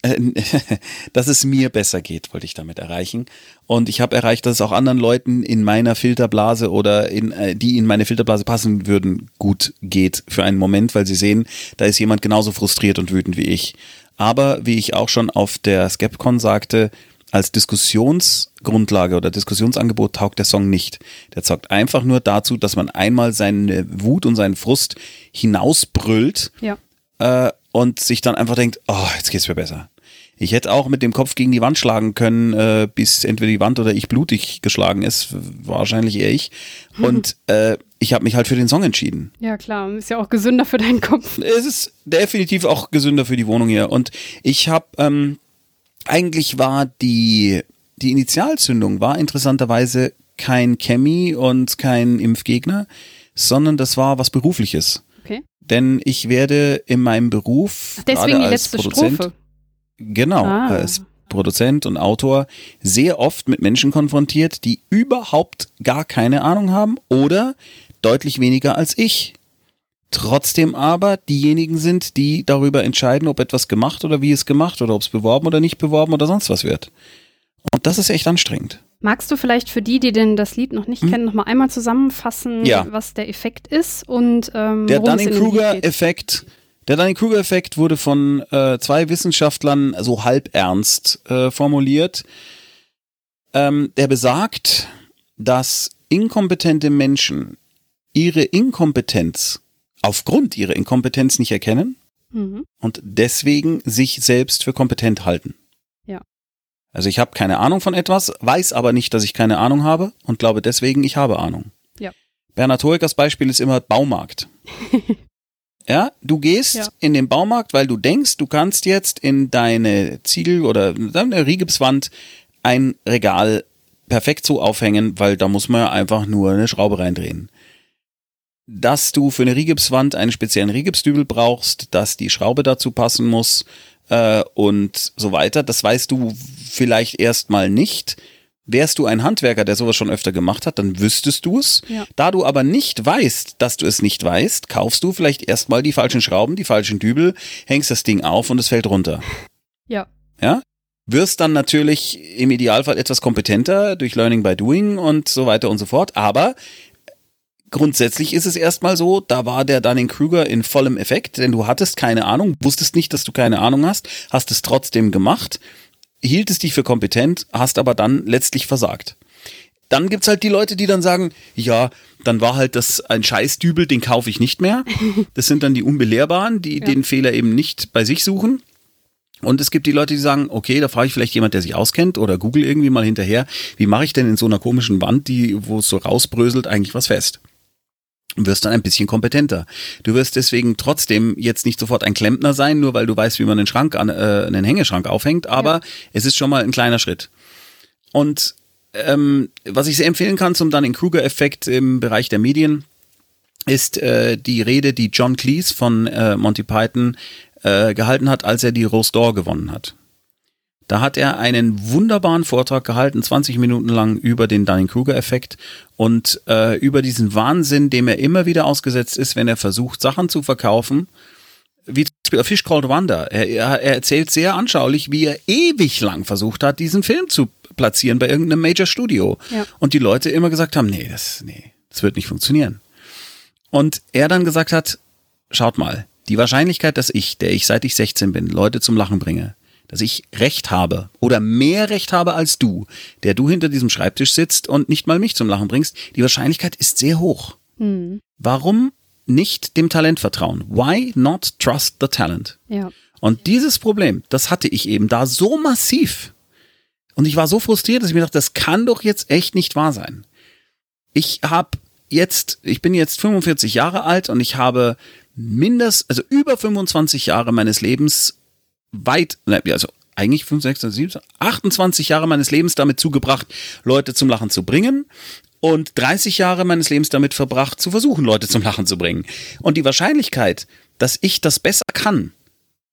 dass es mir besser geht, wollte ich damit erreichen. Und ich habe erreicht, dass es auch anderen Leuten in meiner Filterblase oder in äh, die in meine Filterblase passen würden, gut geht für einen Moment, weil sie sehen, da ist jemand genauso frustriert und wütend wie ich. Aber wie ich auch schon auf der Skepcon sagte, als Diskussionsgrundlage oder Diskussionsangebot taugt der Song nicht. Der zeugt einfach nur dazu, dass man einmal seine Wut und seinen Frust hinausbrüllt. Ja. Äh, und sich dann einfach denkt, oh, jetzt geht's mir besser. Ich hätte auch mit dem Kopf gegen die Wand schlagen können, äh, bis entweder die Wand oder ich blutig geschlagen ist. Wahrscheinlich eher ich. Und äh, ich habe mich halt für den Song entschieden. Ja, klar. Ist ja auch gesünder für deinen Kopf. Es ist definitiv auch gesünder für die Wohnung hier. Und ich habe, ähm, eigentlich war die, die Initialzündung war interessanterweise kein Chemie und kein Impfgegner, sondern das war was Berufliches denn ich werde in meinem Beruf deswegen die letzte Produzent, Strophe. Genau, ah. als Produzent und Autor sehr oft mit Menschen konfrontiert, die überhaupt gar keine Ahnung haben oder deutlich weniger als ich. Trotzdem aber diejenigen sind, die darüber entscheiden, ob etwas gemacht oder wie es gemacht oder ob es beworben oder nicht beworben oder sonst was wird. Und das ist echt anstrengend. Magst du vielleicht für die, die denn das Lied noch nicht hm? kennen, noch mal einmal zusammenfassen, ja. was der Effekt ist und ähm, der Dunning-Kruger-Effekt? Der Dunning-Kruger-Effekt wurde von äh, zwei Wissenschaftlern so halb ernst äh, formuliert. Ähm, der besagt, dass inkompetente Menschen ihre Inkompetenz aufgrund ihrer Inkompetenz nicht erkennen mhm. und deswegen sich selbst für kompetent halten. Also ich habe keine Ahnung von etwas, weiß aber nicht, dass ich keine Ahnung habe und glaube deswegen, ich habe Ahnung. Ja. Bernhard Hoekers Beispiel ist immer Baumarkt. ja, du gehst ja. in den Baumarkt, weil du denkst, du kannst jetzt in deine Ziegel oder deine Rigipswand ein Regal perfekt so aufhängen, weil da muss man ja einfach nur eine Schraube reindrehen. Dass du für eine Rigipswand einen speziellen Rigipsdübel brauchst, dass die Schraube dazu passen muss, äh, und so weiter. Das weißt du vielleicht erstmal nicht. Wärst du ein Handwerker, der sowas schon öfter gemacht hat, dann wüsstest du es. Ja. Da du aber nicht weißt, dass du es nicht weißt, kaufst du vielleicht erstmal die falschen Schrauben, die falschen Dübel, hängst das Ding auf und es fällt runter. Ja. Ja? Wirst dann natürlich im Idealfall etwas kompetenter durch Learning by Doing und so weiter und so fort. Aber grundsätzlich ist es erstmal so, da war der Dunning-Kruger in vollem Effekt, denn du hattest keine Ahnung, wusstest nicht, dass du keine Ahnung hast, hast es trotzdem gemacht, hieltest dich für kompetent, hast aber dann letztlich versagt. Dann gibt's halt die Leute, die dann sagen, ja, dann war halt das ein Scheißdübel, den kaufe ich nicht mehr. Das sind dann die Unbelehrbaren, die ja. den Fehler eben nicht bei sich suchen. Und es gibt die Leute, die sagen, okay, da frage ich vielleicht jemand, der sich auskennt oder google irgendwie mal hinterher, wie mache ich denn in so einer komischen Wand, die, wo es so rausbröselt, eigentlich was fest? Wirst dann ein bisschen kompetenter. Du wirst deswegen trotzdem jetzt nicht sofort ein Klempner sein, nur weil du weißt, wie man einen Schrank an, äh, einen Hängeschrank aufhängt, aber ja. es ist schon mal ein kleiner Schritt. Und ähm, was ich sehr empfehlen kann zum dann in Kruger-Effekt im Bereich der Medien, ist äh, die Rede, die John Cleese von äh, Monty Python äh, gehalten hat, als er die Rose d'Or gewonnen hat. Da hat er einen wunderbaren Vortrag gehalten, 20 Minuten lang über den Dunning-Kruger-Effekt und äh, über diesen Wahnsinn, dem er immer wieder ausgesetzt ist, wenn er versucht, Sachen zu verkaufen. Wie zum Beispiel A Fish Called Wanda. Er, er, er erzählt sehr anschaulich, wie er ewig lang versucht hat, diesen Film zu platzieren bei irgendeinem Major Studio. Ja. Und die Leute immer gesagt haben, nee, das, nee, das wird nicht funktionieren. Und er dann gesagt hat, schaut mal, die Wahrscheinlichkeit, dass ich, der ich seit ich 16 bin, Leute zum Lachen bringe, dass ich Recht habe oder mehr Recht habe als du, der du hinter diesem Schreibtisch sitzt und nicht mal mich zum Lachen bringst, die Wahrscheinlichkeit ist sehr hoch. Hm. Warum nicht dem Talent vertrauen? Why not trust the talent? Ja. Und dieses Problem, das hatte ich eben da so massiv. Und ich war so frustriert, dass ich mir dachte, das kann doch jetzt echt nicht wahr sein. Ich habe jetzt, ich bin jetzt 45 Jahre alt und ich habe mindestens, also über 25 Jahre meines Lebens weit, also eigentlich 5, 6, 7, 28 Jahre meines Lebens damit zugebracht, Leute zum Lachen zu bringen und 30 Jahre meines Lebens damit verbracht, zu versuchen, Leute zum Lachen zu bringen. Und die Wahrscheinlichkeit, dass ich das besser kann,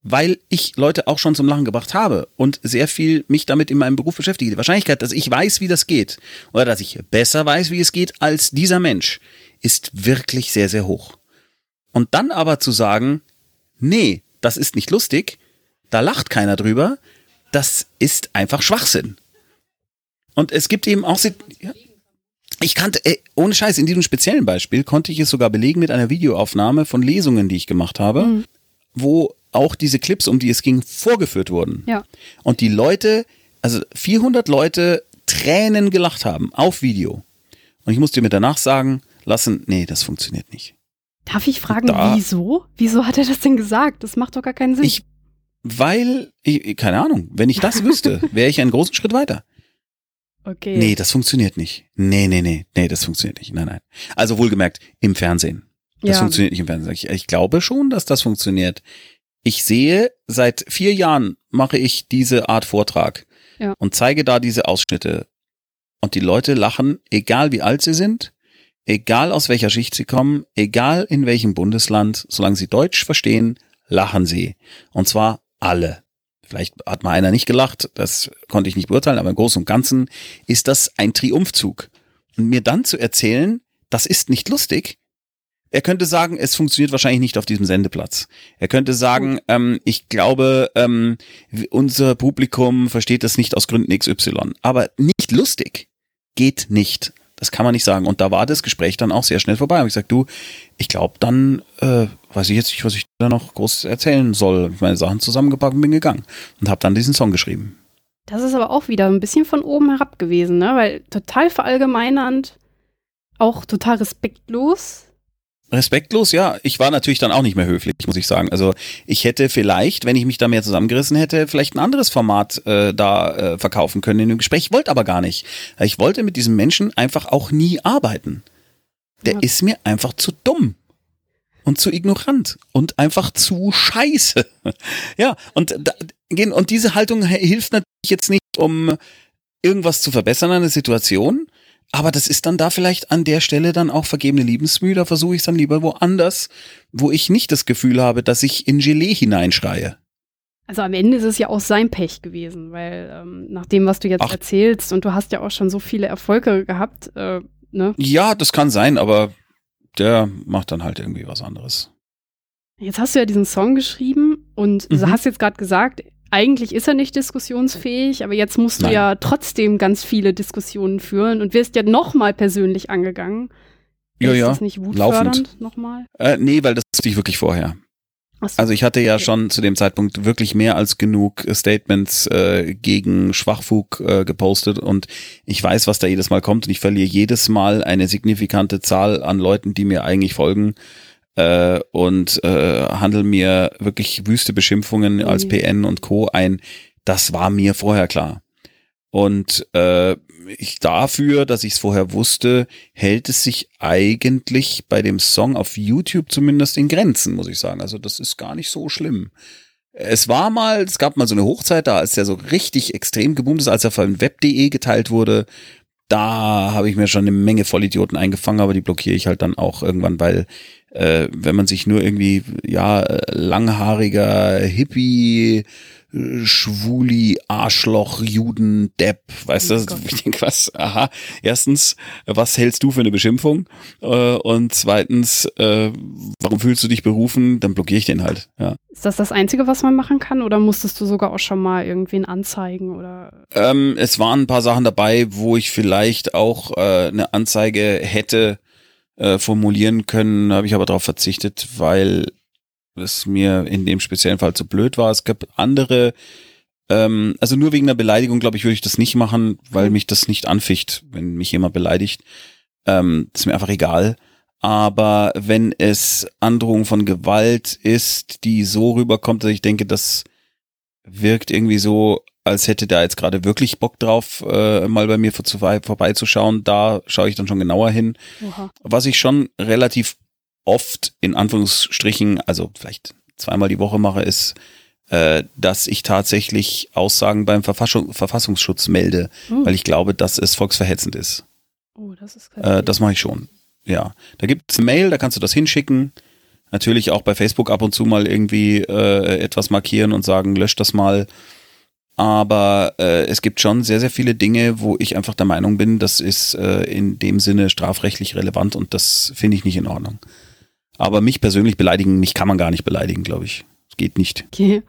weil ich Leute auch schon zum Lachen gebracht habe und sehr viel mich damit in meinem Beruf beschäftige. Die Wahrscheinlichkeit, dass ich weiß, wie das geht oder dass ich besser weiß, wie es geht als dieser Mensch, ist wirklich sehr, sehr hoch. Und dann aber zu sagen, nee, das ist nicht lustig, da lacht keiner drüber, das ist einfach Schwachsinn. Und es gibt eben auch, ja, ich kannte, ey, ohne Scheiß, in diesem speziellen Beispiel konnte ich es sogar belegen mit einer Videoaufnahme von Lesungen, die ich gemacht habe, Mhm. wo auch diese Clips, um die es ging, vorgeführt wurden. Ja. Und die Leute, also 400 Leute Tränen gelacht haben auf Video. Und ich musste mir danach sagen lassen, nee, das funktioniert nicht. Darf ich fragen, Da- wieso? Wieso hat er das denn gesagt? Das macht doch gar keinen Sinn. Ich, weil, ich, keine Ahnung, wenn ich das wüsste, wäre ich einen großen Schritt weiter. okay. Nee, das funktioniert nicht. Nee, nee, nee, nee, das funktioniert nicht. Nein, nein. Also wohlgemerkt, im Fernsehen. Das ja. funktioniert nicht im Fernsehen. Ich, ich glaube schon, dass das funktioniert. Ich sehe, seit vier Jahren mache ich diese Art Vortrag Ja. und zeige da diese Ausschnitte. Und die Leute lachen, egal wie alt sie sind, egal aus welcher Schicht sie kommen, egal in welchem Bundesland, solange sie Deutsch verstehen, lachen sie. Und zwar alle. Vielleicht hat mal einer nicht gelacht, das konnte ich nicht beurteilen, aber im Großen und Ganzen ist das ein Triumphzug. Und mir dann zu erzählen, das ist nicht lustig, er könnte sagen, es funktioniert wahrscheinlich nicht auf diesem Sendeplatz. Er könnte sagen, ähm, ich glaube, ähm, unser Publikum versteht das nicht aus Gründen XY. Aber nicht lustig geht nicht. Das kann man nicht sagen. Und da war das Gespräch dann auch sehr schnell vorbei. Und ich gesagt, du, ich glaube, dann äh, weiß ich jetzt nicht, was ich da noch groß erzählen soll. Hab Meine Sachen zusammengepackt und bin gegangen. Und habe dann diesen Song geschrieben. Das ist aber auch wieder ein bisschen von oben herab gewesen, ne? Weil total verallgemeinernd, auch total respektlos. Respektlos, ja. Ich war natürlich dann auch nicht mehr höflich, muss ich sagen. Also ich hätte vielleicht, wenn ich mich da mehr zusammengerissen hätte, vielleicht ein anderes Format äh, da äh, verkaufen können in dem Gespräch. Ich wollte aber gar nicht. Ich wollte mit diesem Menschen einfach auch nie arbeiten. Der Ja. ist mir einfach zu dumm und zu ignorant und einfach zu scheiße. ja, und, da, und diese Haltung hilft natürlich jetzt nicht, um irgendwas zu verbessern an der Situation. Aber das ist dann da vielleicht an der Stelle dann auch vergebene Liebensmühe. Da versuche ich es dann lieber woanders, wo ich nicht das Gefühl habe, dass ich in Gelee hineinschreie. Also am Ende ist es ja auch sein Pech gewesen, weil ähm, nach dem, was du jetzt Ach. erzählst, und du hast ja auch schon so viele Erfolge gehabt, äh, ne? Ja, das kann sein, aber der macht dann halt irgendwie was anderes. Jetzt hast du ja diesen Song geschrieben und du Mhm. hast jetzt gerade gesagt, eigentlich ist er nicht diskussionsfähig, aber jetzt musst du Nein. ja trotzdem ganz viele Diskussionen führen und wirst ja nochmal persönlich angegangen. Ja, ist ja, das nicht wutfördernd nochmal? Äh, nee, weil das wusste ich wirklich vorher. So. Also ich hatte ja Okay. schon zu dem Zeitpunkt wirklich mehr als genug äh, Statements äh, gegen Schwachfug äh, gepostet und ich weiß, was da jedes Mal kommt und ich verliere jedes Mal eine signifikante Zahl an Leuten, die mir eigentlich folgen äh, und äh, handel mir wirklich wüste Beschimpfungen als Mhm. PN und Co. ein. Das war mir vorher klar. Und äh, ich dafür, dass ich es vorher wusste, hält es sich eigentlich bei dem Song auf YouTube zumindest in Grenzen, muss ich sagen. Also das ist gar nicht so schlimm. Es war mal, es gab mal so eine Hochzeit da, als der so richtig extrem geboomt ist, als er von web.de geteilt wurde. Da habe ich mir schon eine Menge Vollidioten eingefangen, aber die blockiere ich halt dann auch irgendwann, weil äh, wenn man sich nur irgendwie, ja, langhaariger Hippie, Schwuli, Arschloch, Juden, Depp, weißt Oh du, Gott. ich denke, was, aha, erstens, was hältst du für eine Beschimpfung? Äh, und zweitens, äh, warum fühlst du dich berufen? Dann blockiere ich den halt, ja. Ist das das Einzige, was man machen kann? Oder musstest du sogar auch schon mal irgendwen anzeigen? Oder Ähm, es waren ein paar Sachen dabei, wo ich vielleicht auch äh, eine Anzeige hätte äh, formulieren können, habe ich aber darauf verzichtet, weil es mir in dem speziellen Fall zu blöd war. Es gab andere, ähm, also nur wegen der Beleidigung, glaube ich, würde ich das nicht machen, weil mich das nicht anficht, wenn mich jemand beleidigt. Ähm, ist mir einfach egal. Aber wenn es Androhung von Gewalt ist, die so rüberkommt, dass ich denke, das wirkt irgendwie so, als hätte der jetzt gerade wirklich Bock drauf, äh, mal bei mir vor, zu- vorbeizuschauen, da schaue ich dann schon genauer hin. Oha. Was ich schon relativ oft in Anführungsstrichen, also vielleicht zweimal die Woche mache, ist, äh, dass ich tatsächlich Aussagen beim Verfassung, Verfassungsschutz melde, Oh. weil ich glaube, dass es volksverhetzend ist. Oh, das ist Äh, das mache ich schon. Ja. Da gibt es Mail, da kannst du das hinschicken. Natürlich auch bei Facebook ab und zu mal irgendwie äh, etwas markieren und sagen, löscht das mal. Aber äh, es gibt schon sehr, sehr viele Dinge, wo ich einfach der Meinung bin, das ist äh, in dem Sinne strafrechtlich relevant und das finde ich nicht in Ordnung. Aber mich persönlich beleidigen, mich kann man gar nicht beleidigen, glaube ich. Es geht nicht. Okay.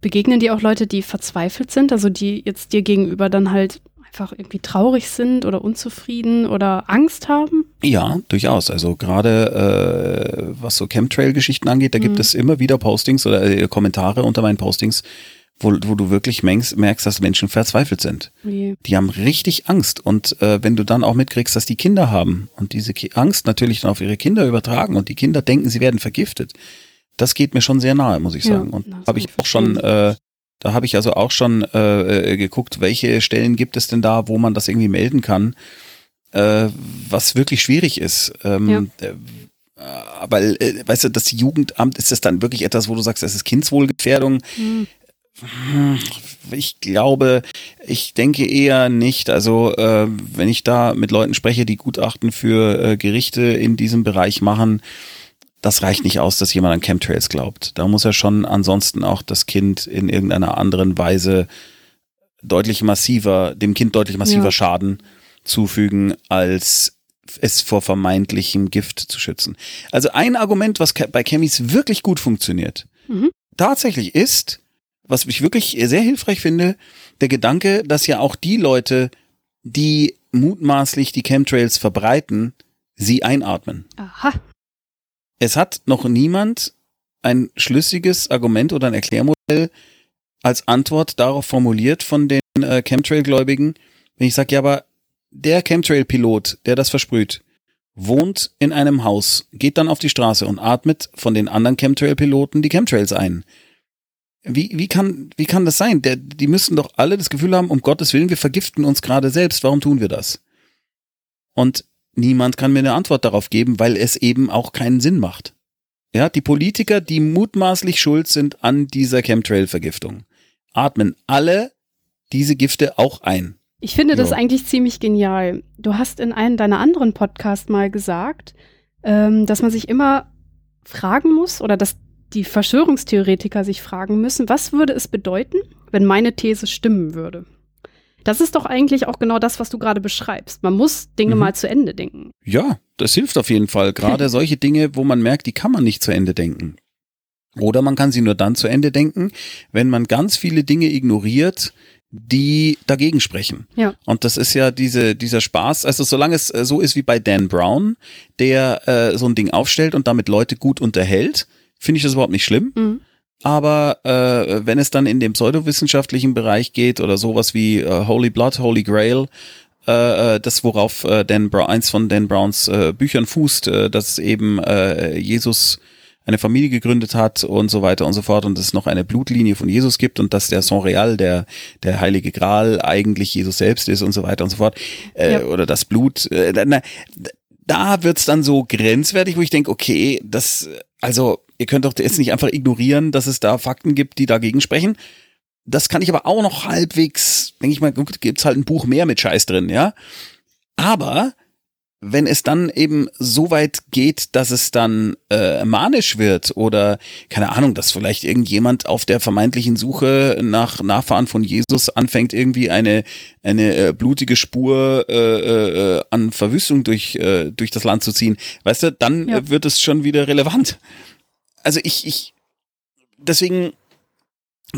Begegnen dir auch Leute, die verzweifelt sind, also die jetzt dir gegenüber dann halt einfach irgendwie traurig sind oder unzufrieden oder Angst haben? Ja, durchaus. Also gerade äh, was so Chemtrail-Geschichten angeht, da gibt Mhm. es immer wieder Postings oder äh, Kommentare unter meinen Postings, wo, wo du wirklich merkst, merkst, dass Menschen verzweifelt sind. Wie, Die haben richtig Angst. Und äh, wenn du dann auch mitkriegst, dass die Kinder haben und diese Ki Angst natürlich dann auf ihre Kinder übertragen und die Kinder denken, sie werden vergiftet, das geht mir schon sehr nahe, muss ich Ja, sagen. Und habe ich auch schon, äh, da habe ich also auch schon äh, äh, geguckt, welche Stellen gibt es denn da, wo man das irgendwie melden kann, äh, was wirklich schwierig ist. Ähm, äh, weil, äh, weißt du, das Jugendamt ist das dann wirklich etwas, wo du sagst, das ist Kindswohlgefährdung. hm, Hm, Ich glaube, ich denke eher nicht. Also äh, wenn ich da mit Leuten spreche, die Gutachten für äh, Gerichte in diesem Bereich machen, das reicht nicht aus, dass jemand an Chemtrails glaubt. Da muss er schon ansonsten auch das Kind in irgendeiner anderen Weise deutlich massiver, dem Kind deutlich massiver Ja. Schaden zufügen, als es vor vermeintlichem Gift zu schützen. Also ein Argument, was bei Chemis wirklich gut funktioniert, Mhm. tatsächlich ist, was ich wirklich sehr hilfreich finde, der Gedanke, dass ja auch die Leute, die mutmaßlich die Chemtrails verbreiten, sie einatmen. aha. Es hat noch niemand ein schlüssiges Argument oder ein Erklärmodell als Antwort darauf formuliert von den äh, Chemtrail-Gläubigen. Wenn ich sage, ja, aber der Chemtrail-Pilot, der das versprüht, wohnt in einem Haus, geht dann auf die Straße und atmet von den anderen Chemtrail-Piloten die Chemtrails ein. Wie, wie, kann, wie kann das sein? Der, die müssen doch alle das Gefühl haben, um Gottes Willen, wir vergiften uns gerade selbst. Warum tun wir das? Und niemand kann mir eine Antwort darauf geben, weil es eben auch keinen Sinn macht. Ja, die Politiker, die mutmaßlich schuld sind an dieser Chemtrail-Vergiftung, atmen alle diese Gifte auch ein. Ich finde das Ja. eigentlich ziemlich genial. Du hast in einem deiner anderen Podcasts mal gesagt, ähm, dass man sich immer fragen muss oder dass die Verschwörungstheoretiker sich fragen müssen, was würde es bedeuten, wenn meine These stimmen würde? Das ist doch eigentlich auch genau das, was du gerade beschreibst. Man muss Dinge Mhm. mal zu Ende denken. Ja, das hilft auf jeden Fall. Gerade solche Dinge, wo man merkt, die kann man nicht zu Ende denken. Oder man kann sie nur dann zu Ende denken, wenn man ganz viele Dinge ignoriert, die dagegen sprechen. Ja. Und das ist ja diese, dieser Spaß, also solange es äh, so ist wie bei Dan Brown, der äh, so ein Ding aufstellt und damit Leute gut unterhält, finde ich das überhaupt nicht schlimm. Mhm. Aber äh, wenn es dann in den pseudowissenschaftlichen Bereich geht oder sowas wie äh, Holy Blood, Holy Grail, äh, äh, das worauf äh, Dan Brown, eins von Dan Browns äh, Büchern fußt, äh, dass eben äh, Jesus eine Familie gegründet hat und so weiter und so fort und es noch eine Blutlinie von Jesus gibt und dass der Saint Real, der, der heilige Gral, eigentlich Jesus selbst ist und so weiter und so fort. Äh, Ja. Oder das Blut. Äh, na, da wird's dann so grenzwertig, wo ich denke, okay, das, also ihr könnt doch jetzt nicht einfach ignorieren, dass es da Fakten gibt, die dagegen sprechen. Das kann ich aber auch noch halbwegs, denke ich mal, gut, gibt's halt ein Buch mehr mit Scheiß drin, ja. Aber wenn es dann eben so weit geht, dass es dann äh, manisch wird oder keine Ahnung, dass vielleicht irgendjemand auf der vermeintlichen Suche nach Nachfahren von Jesus anfängt, irgendwie eine eine äh, blutige Spur äh, äh, an Verwüstung durch äh, durch das Land zu ziehen, weißt du, dann ja. wird es schon wieder relevant. Also ich ich deswegen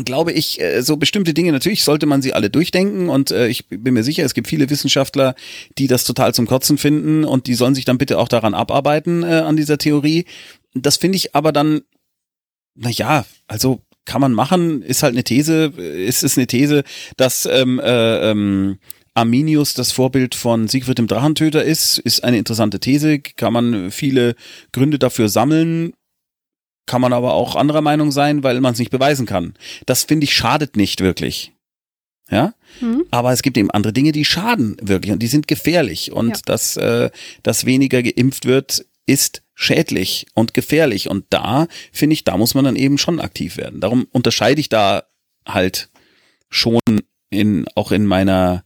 glaube ich, äh, so bestimmte Dinge, natürlich sollte man sie alle durchdenken und äh, ich bin mir sicher, es gibt viele Wissenschaftler, die das total zum Kotzen finden und die sollen sich dann bitte auch daran abarbeiten äh, an dieser Theorie. Das finde ich aber dann, na ja, also kann man machen, ist halt eine These, ist es eine These, dass ähm, äh, ähm, Arminius das Vorbild von Siegfried dem Drachentöter ist, ist eine interessante These, kann man viele Gründe dafür sammeln kann man aber auch anderer Meinung sein, weil man es nicht beweisen kann. Das finde ich schadet nicht wirklich. Ja, mhm. aber es gibt eben andere Dinge, die schaden wirklich und die sind gefährlich und ja. dass, äh, dass weniger geimpft wird, ist schädlich und gefährlich und da finde ich, da muss man dann eben schon aktiv werden. Darum unterscheide ich da halt schon in auch in meiner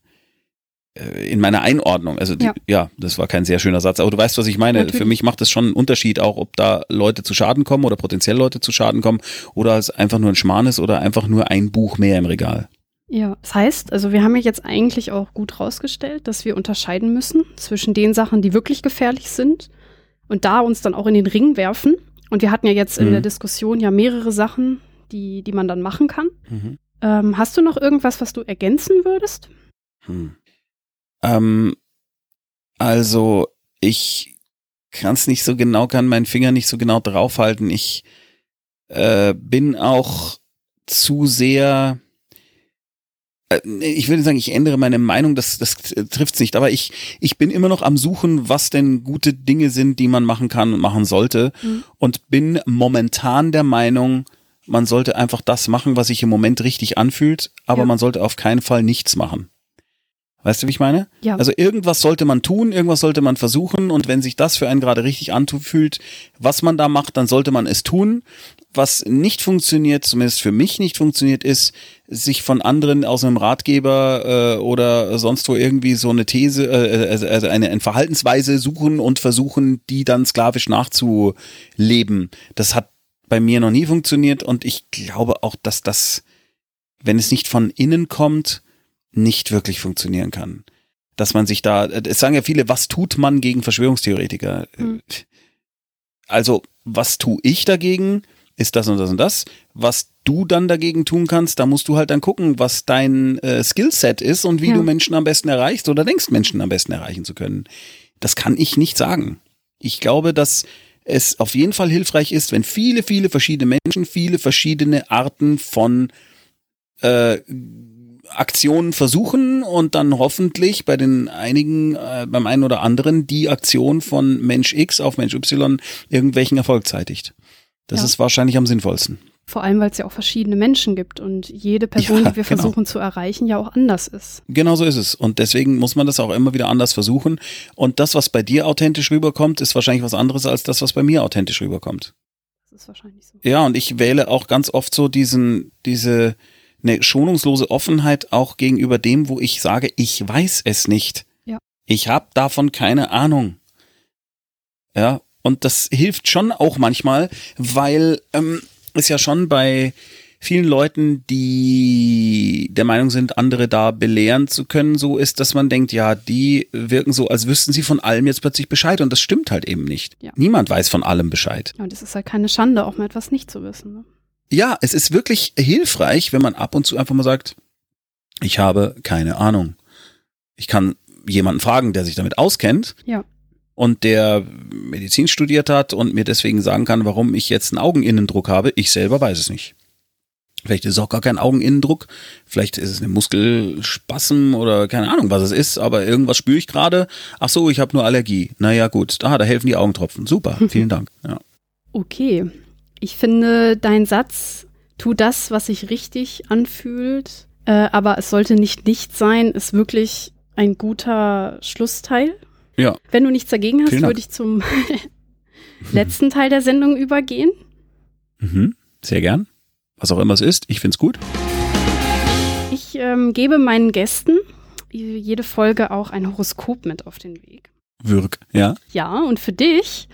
in meiner Einordnung. Also die, ja. ja. das war kein sehr schöner Satz, aber du weißt, was ich meine. Natürlich. Für mich macht es schon einen Unterschied, auch ob da Leute zu Schaden kommen oder potenziell Leute zu Schaden kommen oder es einfach nur ein Schmarrn ist oder einfach nur ein Buch mehr im Regal. Ja, das heißt, also wir haben ja jetzt eigentlich auch gut rausgestellt, dass wir unterscheiden müssen zwischen den Sachen, die wirklich gefährlich sind und da uns dann auch in den Ring werfen. Und wir hatten ja jetzt in mhm. der Diskussion ja mehrere Sachen, die, die man dann machen kann. Mhm. Ähm, hast du noch irgendwas, was du ergänzen würdest? Hm. Ähm, also ich kann es nicht so genau, kann meinen Finger nicht so genau draufhalten. Ich äh, bin auch zu sehr äh, ich würde sagen, ich ändere meine Meinung, das, das trifft's nicht, aber ich, ich bin immer noch am Suchen, was denn gute Dinge sind, die man machen kann und machen sollte mhm. und bin momentan der Meinung, man sollte einfach das machen, was sich im Moment richtig anfühlt, aber ja. man sollte auf keinen Fall nichts machen. Weißt du, wie ich meine? Ja. Also irgendwas sollte man tun, irgendwas sollte man versuchen und wenn sich das für einen gerade richtig anfühlt, was man da macht, dann sollte man es tun. Was nicht funktioniert, zumindest für mich nicht funktioniert, ist, sich von anderen aus einem Ratgeber äh, oder sonst wo irgendwie so eine These, äh, also, also eine, eine Verhaltensweise suchen und versuchen, die dann sklavisch nachzuleben. Das hat bei mir noch nie funktioniert und ich glaube auch, dass das, wenn es nicht von innen kommt, nicht wirklich funktionieren kann. Dass man sich da, es sagen ja viele, was tut man gegen Verschwörungstheoretiker? Mhm. Also, was tue ich dagegen? Ist das und das und das. Was du dann dagegen tun kannst, da musst du halt dann gucken, was dein äh, Skillset ist und wie ja. du Menschen am besten erreichst oder denkst, Menschen am besten erreichen zu können. Das kann ich nicht sagen. Ich glaube, dass es auf jeden Fall hilfreich ist, wenn viele, viele verschiedene Menschen viele verschiedene Arten von äh, Aktionen versuchen und dann hoffentlich bei den einigen, äh, beim einen oder anderen die Aktion von Mensch X auf Mensch Y irgendwelchen Erfolg zeitigt. Das ja. ist wahrscheinlich am sinnvollsten. Vor allem, weil es ja auch verschiedene Menschen gibt und jede Person, ja, die wir genau. versuchen zu erreichen, ja auch anders ist. Genau so ist es. Und deswegen muss man das auch immer wieder anders versuchen. Und das, was bei dir authentisch rüberkommt, ist wahrscheinlich was anderes als das, was bei mir authentisch rüberkommt. Das ist wahrscheinlich so. Ja, und ich wähle auch ganz oft so diesen, diese, eine schonungslose Offenheit auch gegenüber dem, wo ich sage, ich weiß es nicht. Ja. Ich habe davon keine Ahnung. Ja, und das hilft schon auch manchmal, weil ähm, es ja schon bei vielen Leuten, die der Meinung sind, andere da belehren zu können, so ist, dass man denkt, ja, die wirken so, als wüssten sie von allem jetzt plötzlich Bescheid und das stimmt halt eben nicht. Ja. Niemand weiß von allem Bescheid. Ja, und es ist halt keine Schande, auch mal etwas nicht zu wissen. Ne? Ja, es ist wirklich hilfreich, wenn man ab und zu einfach mal sagt, ich habe keine Ahnung. Ich kann jemanden fragen, der sich damit auskennt. Ja. Und der Medizin studiert hat und mir deswegen sagen kann, warum ich jetzt einen Augeninnendruck habe. Ich selber weiß es nicht. Vielleicht ist es auch gar kein Augeninnendruck. Vielleicht ist es eine Muskelspasm oder keine Ahnung, was es ist. Aber irgendwas spüre ich gerade. Ach so, ich habe nur Allergie. Naja, gut. Da, da helfen die Augentropfen. Super. Vielen Dank. Ja. Okay. Ich finde, dein Satz, tu das, was sich richtig anfühlt, äh, aber es sollte nicht nicht sein, ist wirklich ein guter Schlussteil. Ja. Wenn du nichts dagegen hast, würde ich zum letzten Teil der Sendung übergehen. Mhm. Sehr gern. Was auch immer es ist, ich finde es gut. Ich ähm, gebe meinen Gästen jede Folge auch ein Horoskop mit auf den Weg. Würg, ja. Ja, und für dich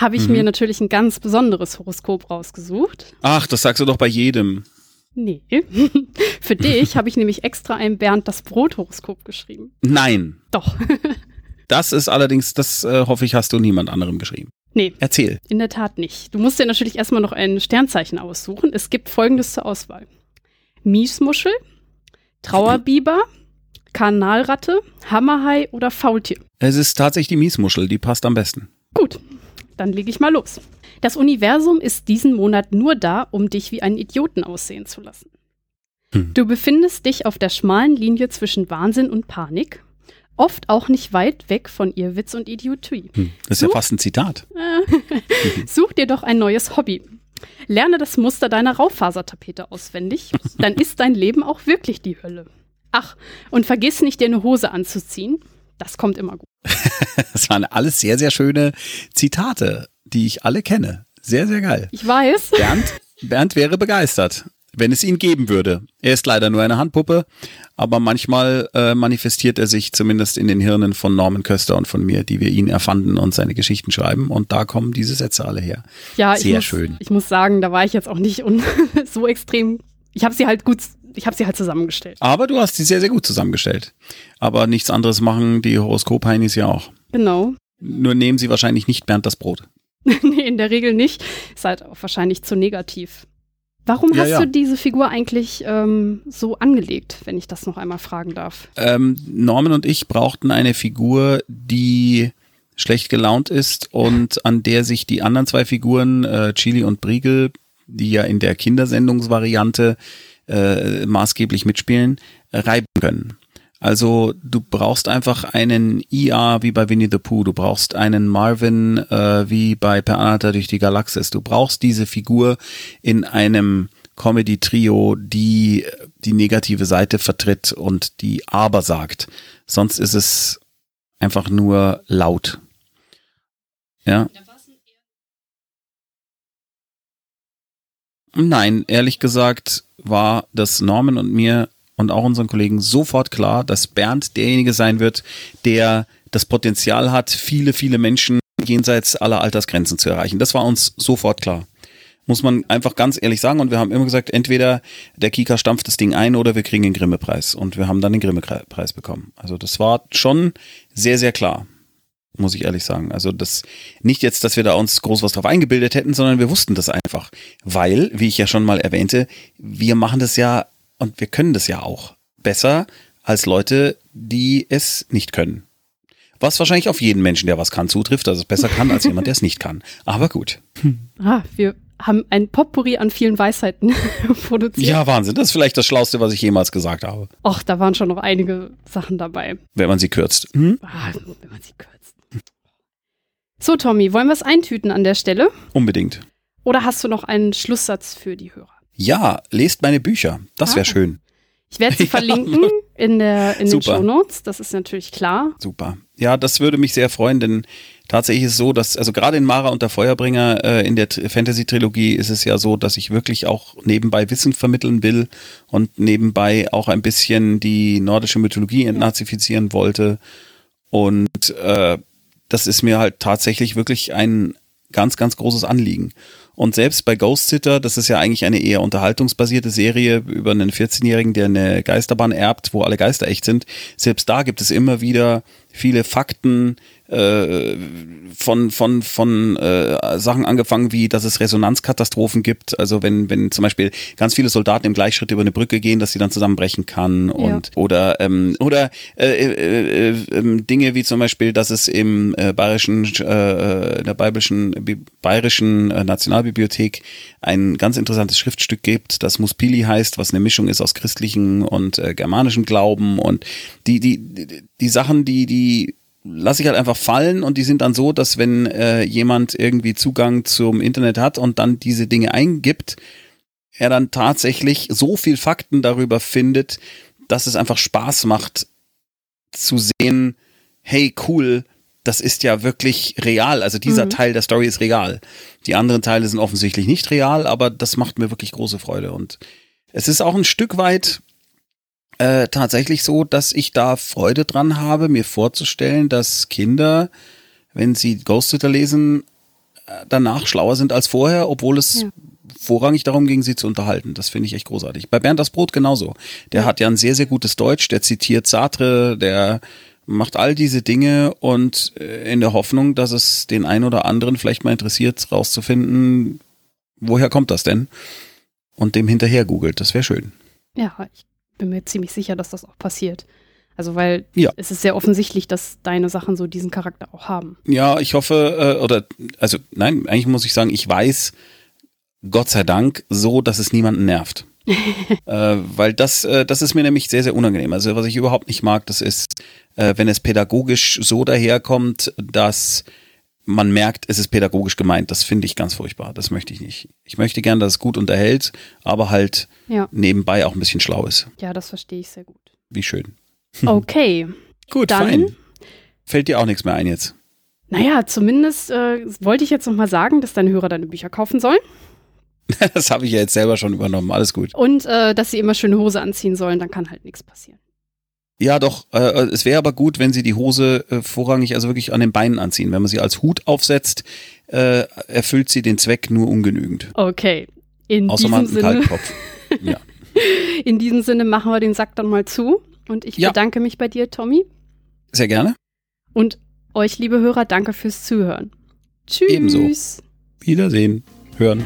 habe ich Mhm. mir natürlich ein ganz besonderes Horoskop rausgesucht. Ach, das sagst du doch bei jedem. Nee. für dich habe ich nämlich extra ein Bernd das Brot-Horoskop geschrieben. Nein. Doch. Das ist allerdings, das äh, hoffe ich, hast du niemand anderem geschrieben. nee, Erzähl. in der Tat nicht. Du musst dir natürlich erstmal noch ein Sternzeichen aussuchen. Es gibt folgendes zur Auswahl: Miesmuschel, Trauerbiber, Kanalratte, Hammerhai oder Faultier. Es ist tatsächlich die Miesmuschel, die passt am besten. Gut, dann lege ich mal los. Das Universum ist diesen Monat nur da, um dich wie einen Idioten aussehen zu lassen. Hm. Du befindest dich auf der schmalen Linie zwischen Wahnsinn und Panik, oft auch nicht weit weg von Irrwitz und Idiotie. Hm. Das ist ja So. fast ein Zitat. Such dir doch ein neues Hobby. Lerne das Muster deiner Raufasertapete auswendig, dann ist dein Leben auch wirklich die Hölle. Ach, und vergiss nicht, dir eine Hose anzuziehen. Das kommt immer gut. Das waren alles sehr, sehr schöne Zitate, die ich alle kenne. Sehr, sehr geil. Ich weiß. Bernd, Bernd wäre begeistert, wenn es ihn geben würde. Er ist leider nur eine Handpuppe, aber manchmal äh, manifestiert er sich zumindest in den Hirnen von Norman Köster und von mir, die wir ihn erfanden und seine Geschichten schreiben. Und da kommen diese Sätze alle her. Ja, ich Sehr muss, schön. Ich muss sagen, da war ich jetzt auch nicht so extrem. Ich habe sie halt gut, ich habe sie halt zusammengestellt. Aber du hast sie sehr, sehr gut zusammengestellt. Aber nichts anderes machen die Horoskop-Heinis ja auch. Genau. Nur nehmen sie wahrscheinlich nicht Bernd das Brot. nee, in der Regel nicht. Ist halt auch wahrscheinlich zu negativ. Warum Ja, hast ja. du diese Figur eigentlich ähm, so angelegt, wenn ich das noch einmal fragen darf? Ähm, Norman und ich brauchten eine Figur, die schlecht gelaunt ist und an der sich die anderen zwei Figuren, äh, Chili und Briegel, die ja in der Kindersendungsvariante äh, maßgeblich mitspielen, äh, reiben können. Also du brauchst einfach einen IA wie bei Winnie the Pooh, du brauchst einen Marvin äh, wie bei Per Anhalter durch die Galaxis. Du brauchst diese Figur in einem Comedy-Trio, die die negative Seite vertritt und die aber sagt. Sonst ist es einfach nur laut. Ja. Nein, ehrlich gesagt war das Norman und mir und auch unseren Kollegen sofort klar, dass Bernd derjenige sein wird, der das Potenzial hat, viele, viele Menschen jenseits aller Altersgrenzen zu erreichen. Das war uns sofort klar. Muss man einfach ganz ehrlich sagen. Und wir haben immer gesagt, entweder der Kika stampft das Ding ein oder wir kriegen den Grimme-Preis. Und wir haben dann den Grimme-Preis bekommen. Also das war schon sehr, sehr klar. Muss ich ehrlich sagen. Also das, nicht jetzt, dass wir da uns groß was drauf eingebildet hätten, sondern wir wussten das einfach. Weil, wie ich ja schon mal erwähnte, wir machen das ja und wir können das ja auch besser als Leute, die es nicht können. Was wahrscheinlich auf jeden Menschen, der was kann, zutrifft, dass es besser kann als jemand, der es nicht kann. Aber gut. Ah, wir haben ein Potpourri an vielen Weisheiten produziert. Ja, Wahnsinn. Das ist vielleicht das Schlauste, was ich jemals gesagt habe. Och, da waren schon noch einige Sachen dabei. Wenn man sie kürzt. Hm? Ah, wenn man sie kürzt. So, Tommy, wollen wir es eintüten an der Stelle? Unbedingt. Oder hast du noch einen Schlusssatz für die Hörer? Ja, lest meine Bücher. Das wäre Ah. schön. Ich werde sie verlinken in, der, in den. Show Notes. Das ist natürlich klar. Super. Ja, das würde mich sehr freuen, denn tatsächlich ist es so, dass, also gerade in Mara und der Feuerbringer, äh, in der Tr- Fantasy-Trilogie ist es ja so, dass ich wirklich auch nebenbei Wissen vermitteln will und nebenbei auch ein bisschen die nordische Mythologie entnazifizieren wollte. Und äh, das ist mir halt tatsächlich wirklich ein ganz, ganz großes Anliegen. Und selbst bei Ghost Sitter, das ist ja eigentlich eine eher unterhaltungsbasierte Serie über einen 14-Jährigen, der eine Geisterbahn erbt, wo alle Geister echt sind. Selbst da gibt es immer wieder viele Fakten äh, von von von äh, Sachen angefangen wie, dass es Resonanzkatastrophen gibt. Also wenn wenn zum Beispiel ganz viele Soldaten im Gleichschritt über eine Brücke gehen, dass sie dann zusammenbrechen kann und oder ähm, oder äh, äh, äh, ähm, Dinge wie zum Beispiel, dass es im äh, bayerischen äh, in der bayerischen bayerischen äh, Nationalbibliothek ein ganz interessantes Schriftstück gibt, das Muspili heißt, was eine Mischung ist aus christlichen und äh, germanischem Glauben und die die die, die Sachen, die die lasse ich halt einfach fallen und die sind dann so, dass wenn äh, jemand irgendwie Zugang zum Internet hat und dann diese Dinge eingibt, er dann tatsächlich so viel Fakten darüber findet, dass es einfach Spaß macht zu sehen, hey cool, das ist ja wirklich real. Also dieser Mhm. Teil der Story ist real. Die anderen Teile sind offensichtlich nicht real, aber das macht mir wirklich große Freude. Und es ist auch ein Stück weit äh, tatsächlich so, dass ich da Freude dran habe, mir vorzustellen, dass Kinder, wenn sie Ghostwriter lesen, äh, danach schlauer sind als vorher, obwohl es ja. vorrangig darum ging, sie zu unterhalten. Das finde ich echt großartig. Bei Bernd das Brot genauso. Der ja. hat ja ein sehr, sehr gutes Deutsch, der zitiert Sartre, der macht all diese Dinge und äh, in der Hoffnung, dass es den einen oder anderen vielleicht mal interessiert, rauszufinden, woher kommt das denn? Und dem hinterher googelt. Das wäre schön. Ja, ich bin mir ziemlich sicher, dass das auch passiert. Also weil ja. es ist sehr offensichtlich, dass deine Sachen so diesen Charakter auch haben. Ja, ich hoffe, äh, oder also nein, eigentlich muss ich sagen, ich weiß, Gott sei Dank, so, dass es niemanden nervt. äh, weil das, äh, das ist mir nämlich sehr, sehr unangenehm. Also was ich überhaupt nicht mag, das ist, äh, wenn es pädagogisch so daherkommt, dass man merkt, es ist pädagogisch gemeint. Das finde ich ganz furchtbar. Das möchte ich nicht. Ich möchte gern, dass es gut unterhält, aber halt ja. nebenbei auch ein bisschen schlau ist. Ja, das verstehe ich sehr gut. Wie schön. Okay. gut, Dann, fein. Fällt dir auch nichts mehr ein jetzt? Naja, zumindest äh, wollte ich jetzt nochmal sagen, dass deine Hörer deine Bücher kaufen sollen. das habe ich ja jetzt selber schon übernommen. Alles gut. Und äh, dass sie immer schöne Hose anziehen sollen, dann kann halt nichts passieren. Ja, doch. Äh, es wäre aber gut, wenn sie die Hose äh, vorrangig also wirklich an den Beinen anziehen. Wenn man sie als Hut aufsetzt, äh, erfüllt sie den Zweck nur ungenügend. Okay. In Außer diesem man Sinne. Kaltkopf. ja. In diesem Sinne machen wir den Sack dann mal zu. Und ich ja. bedanke mich bei dir, Tommy. Sehr gerne. Und euch, liebe Hörer, danke fürs Zuhören. Tschüss. Ebenso. Wiedersehen. Hören.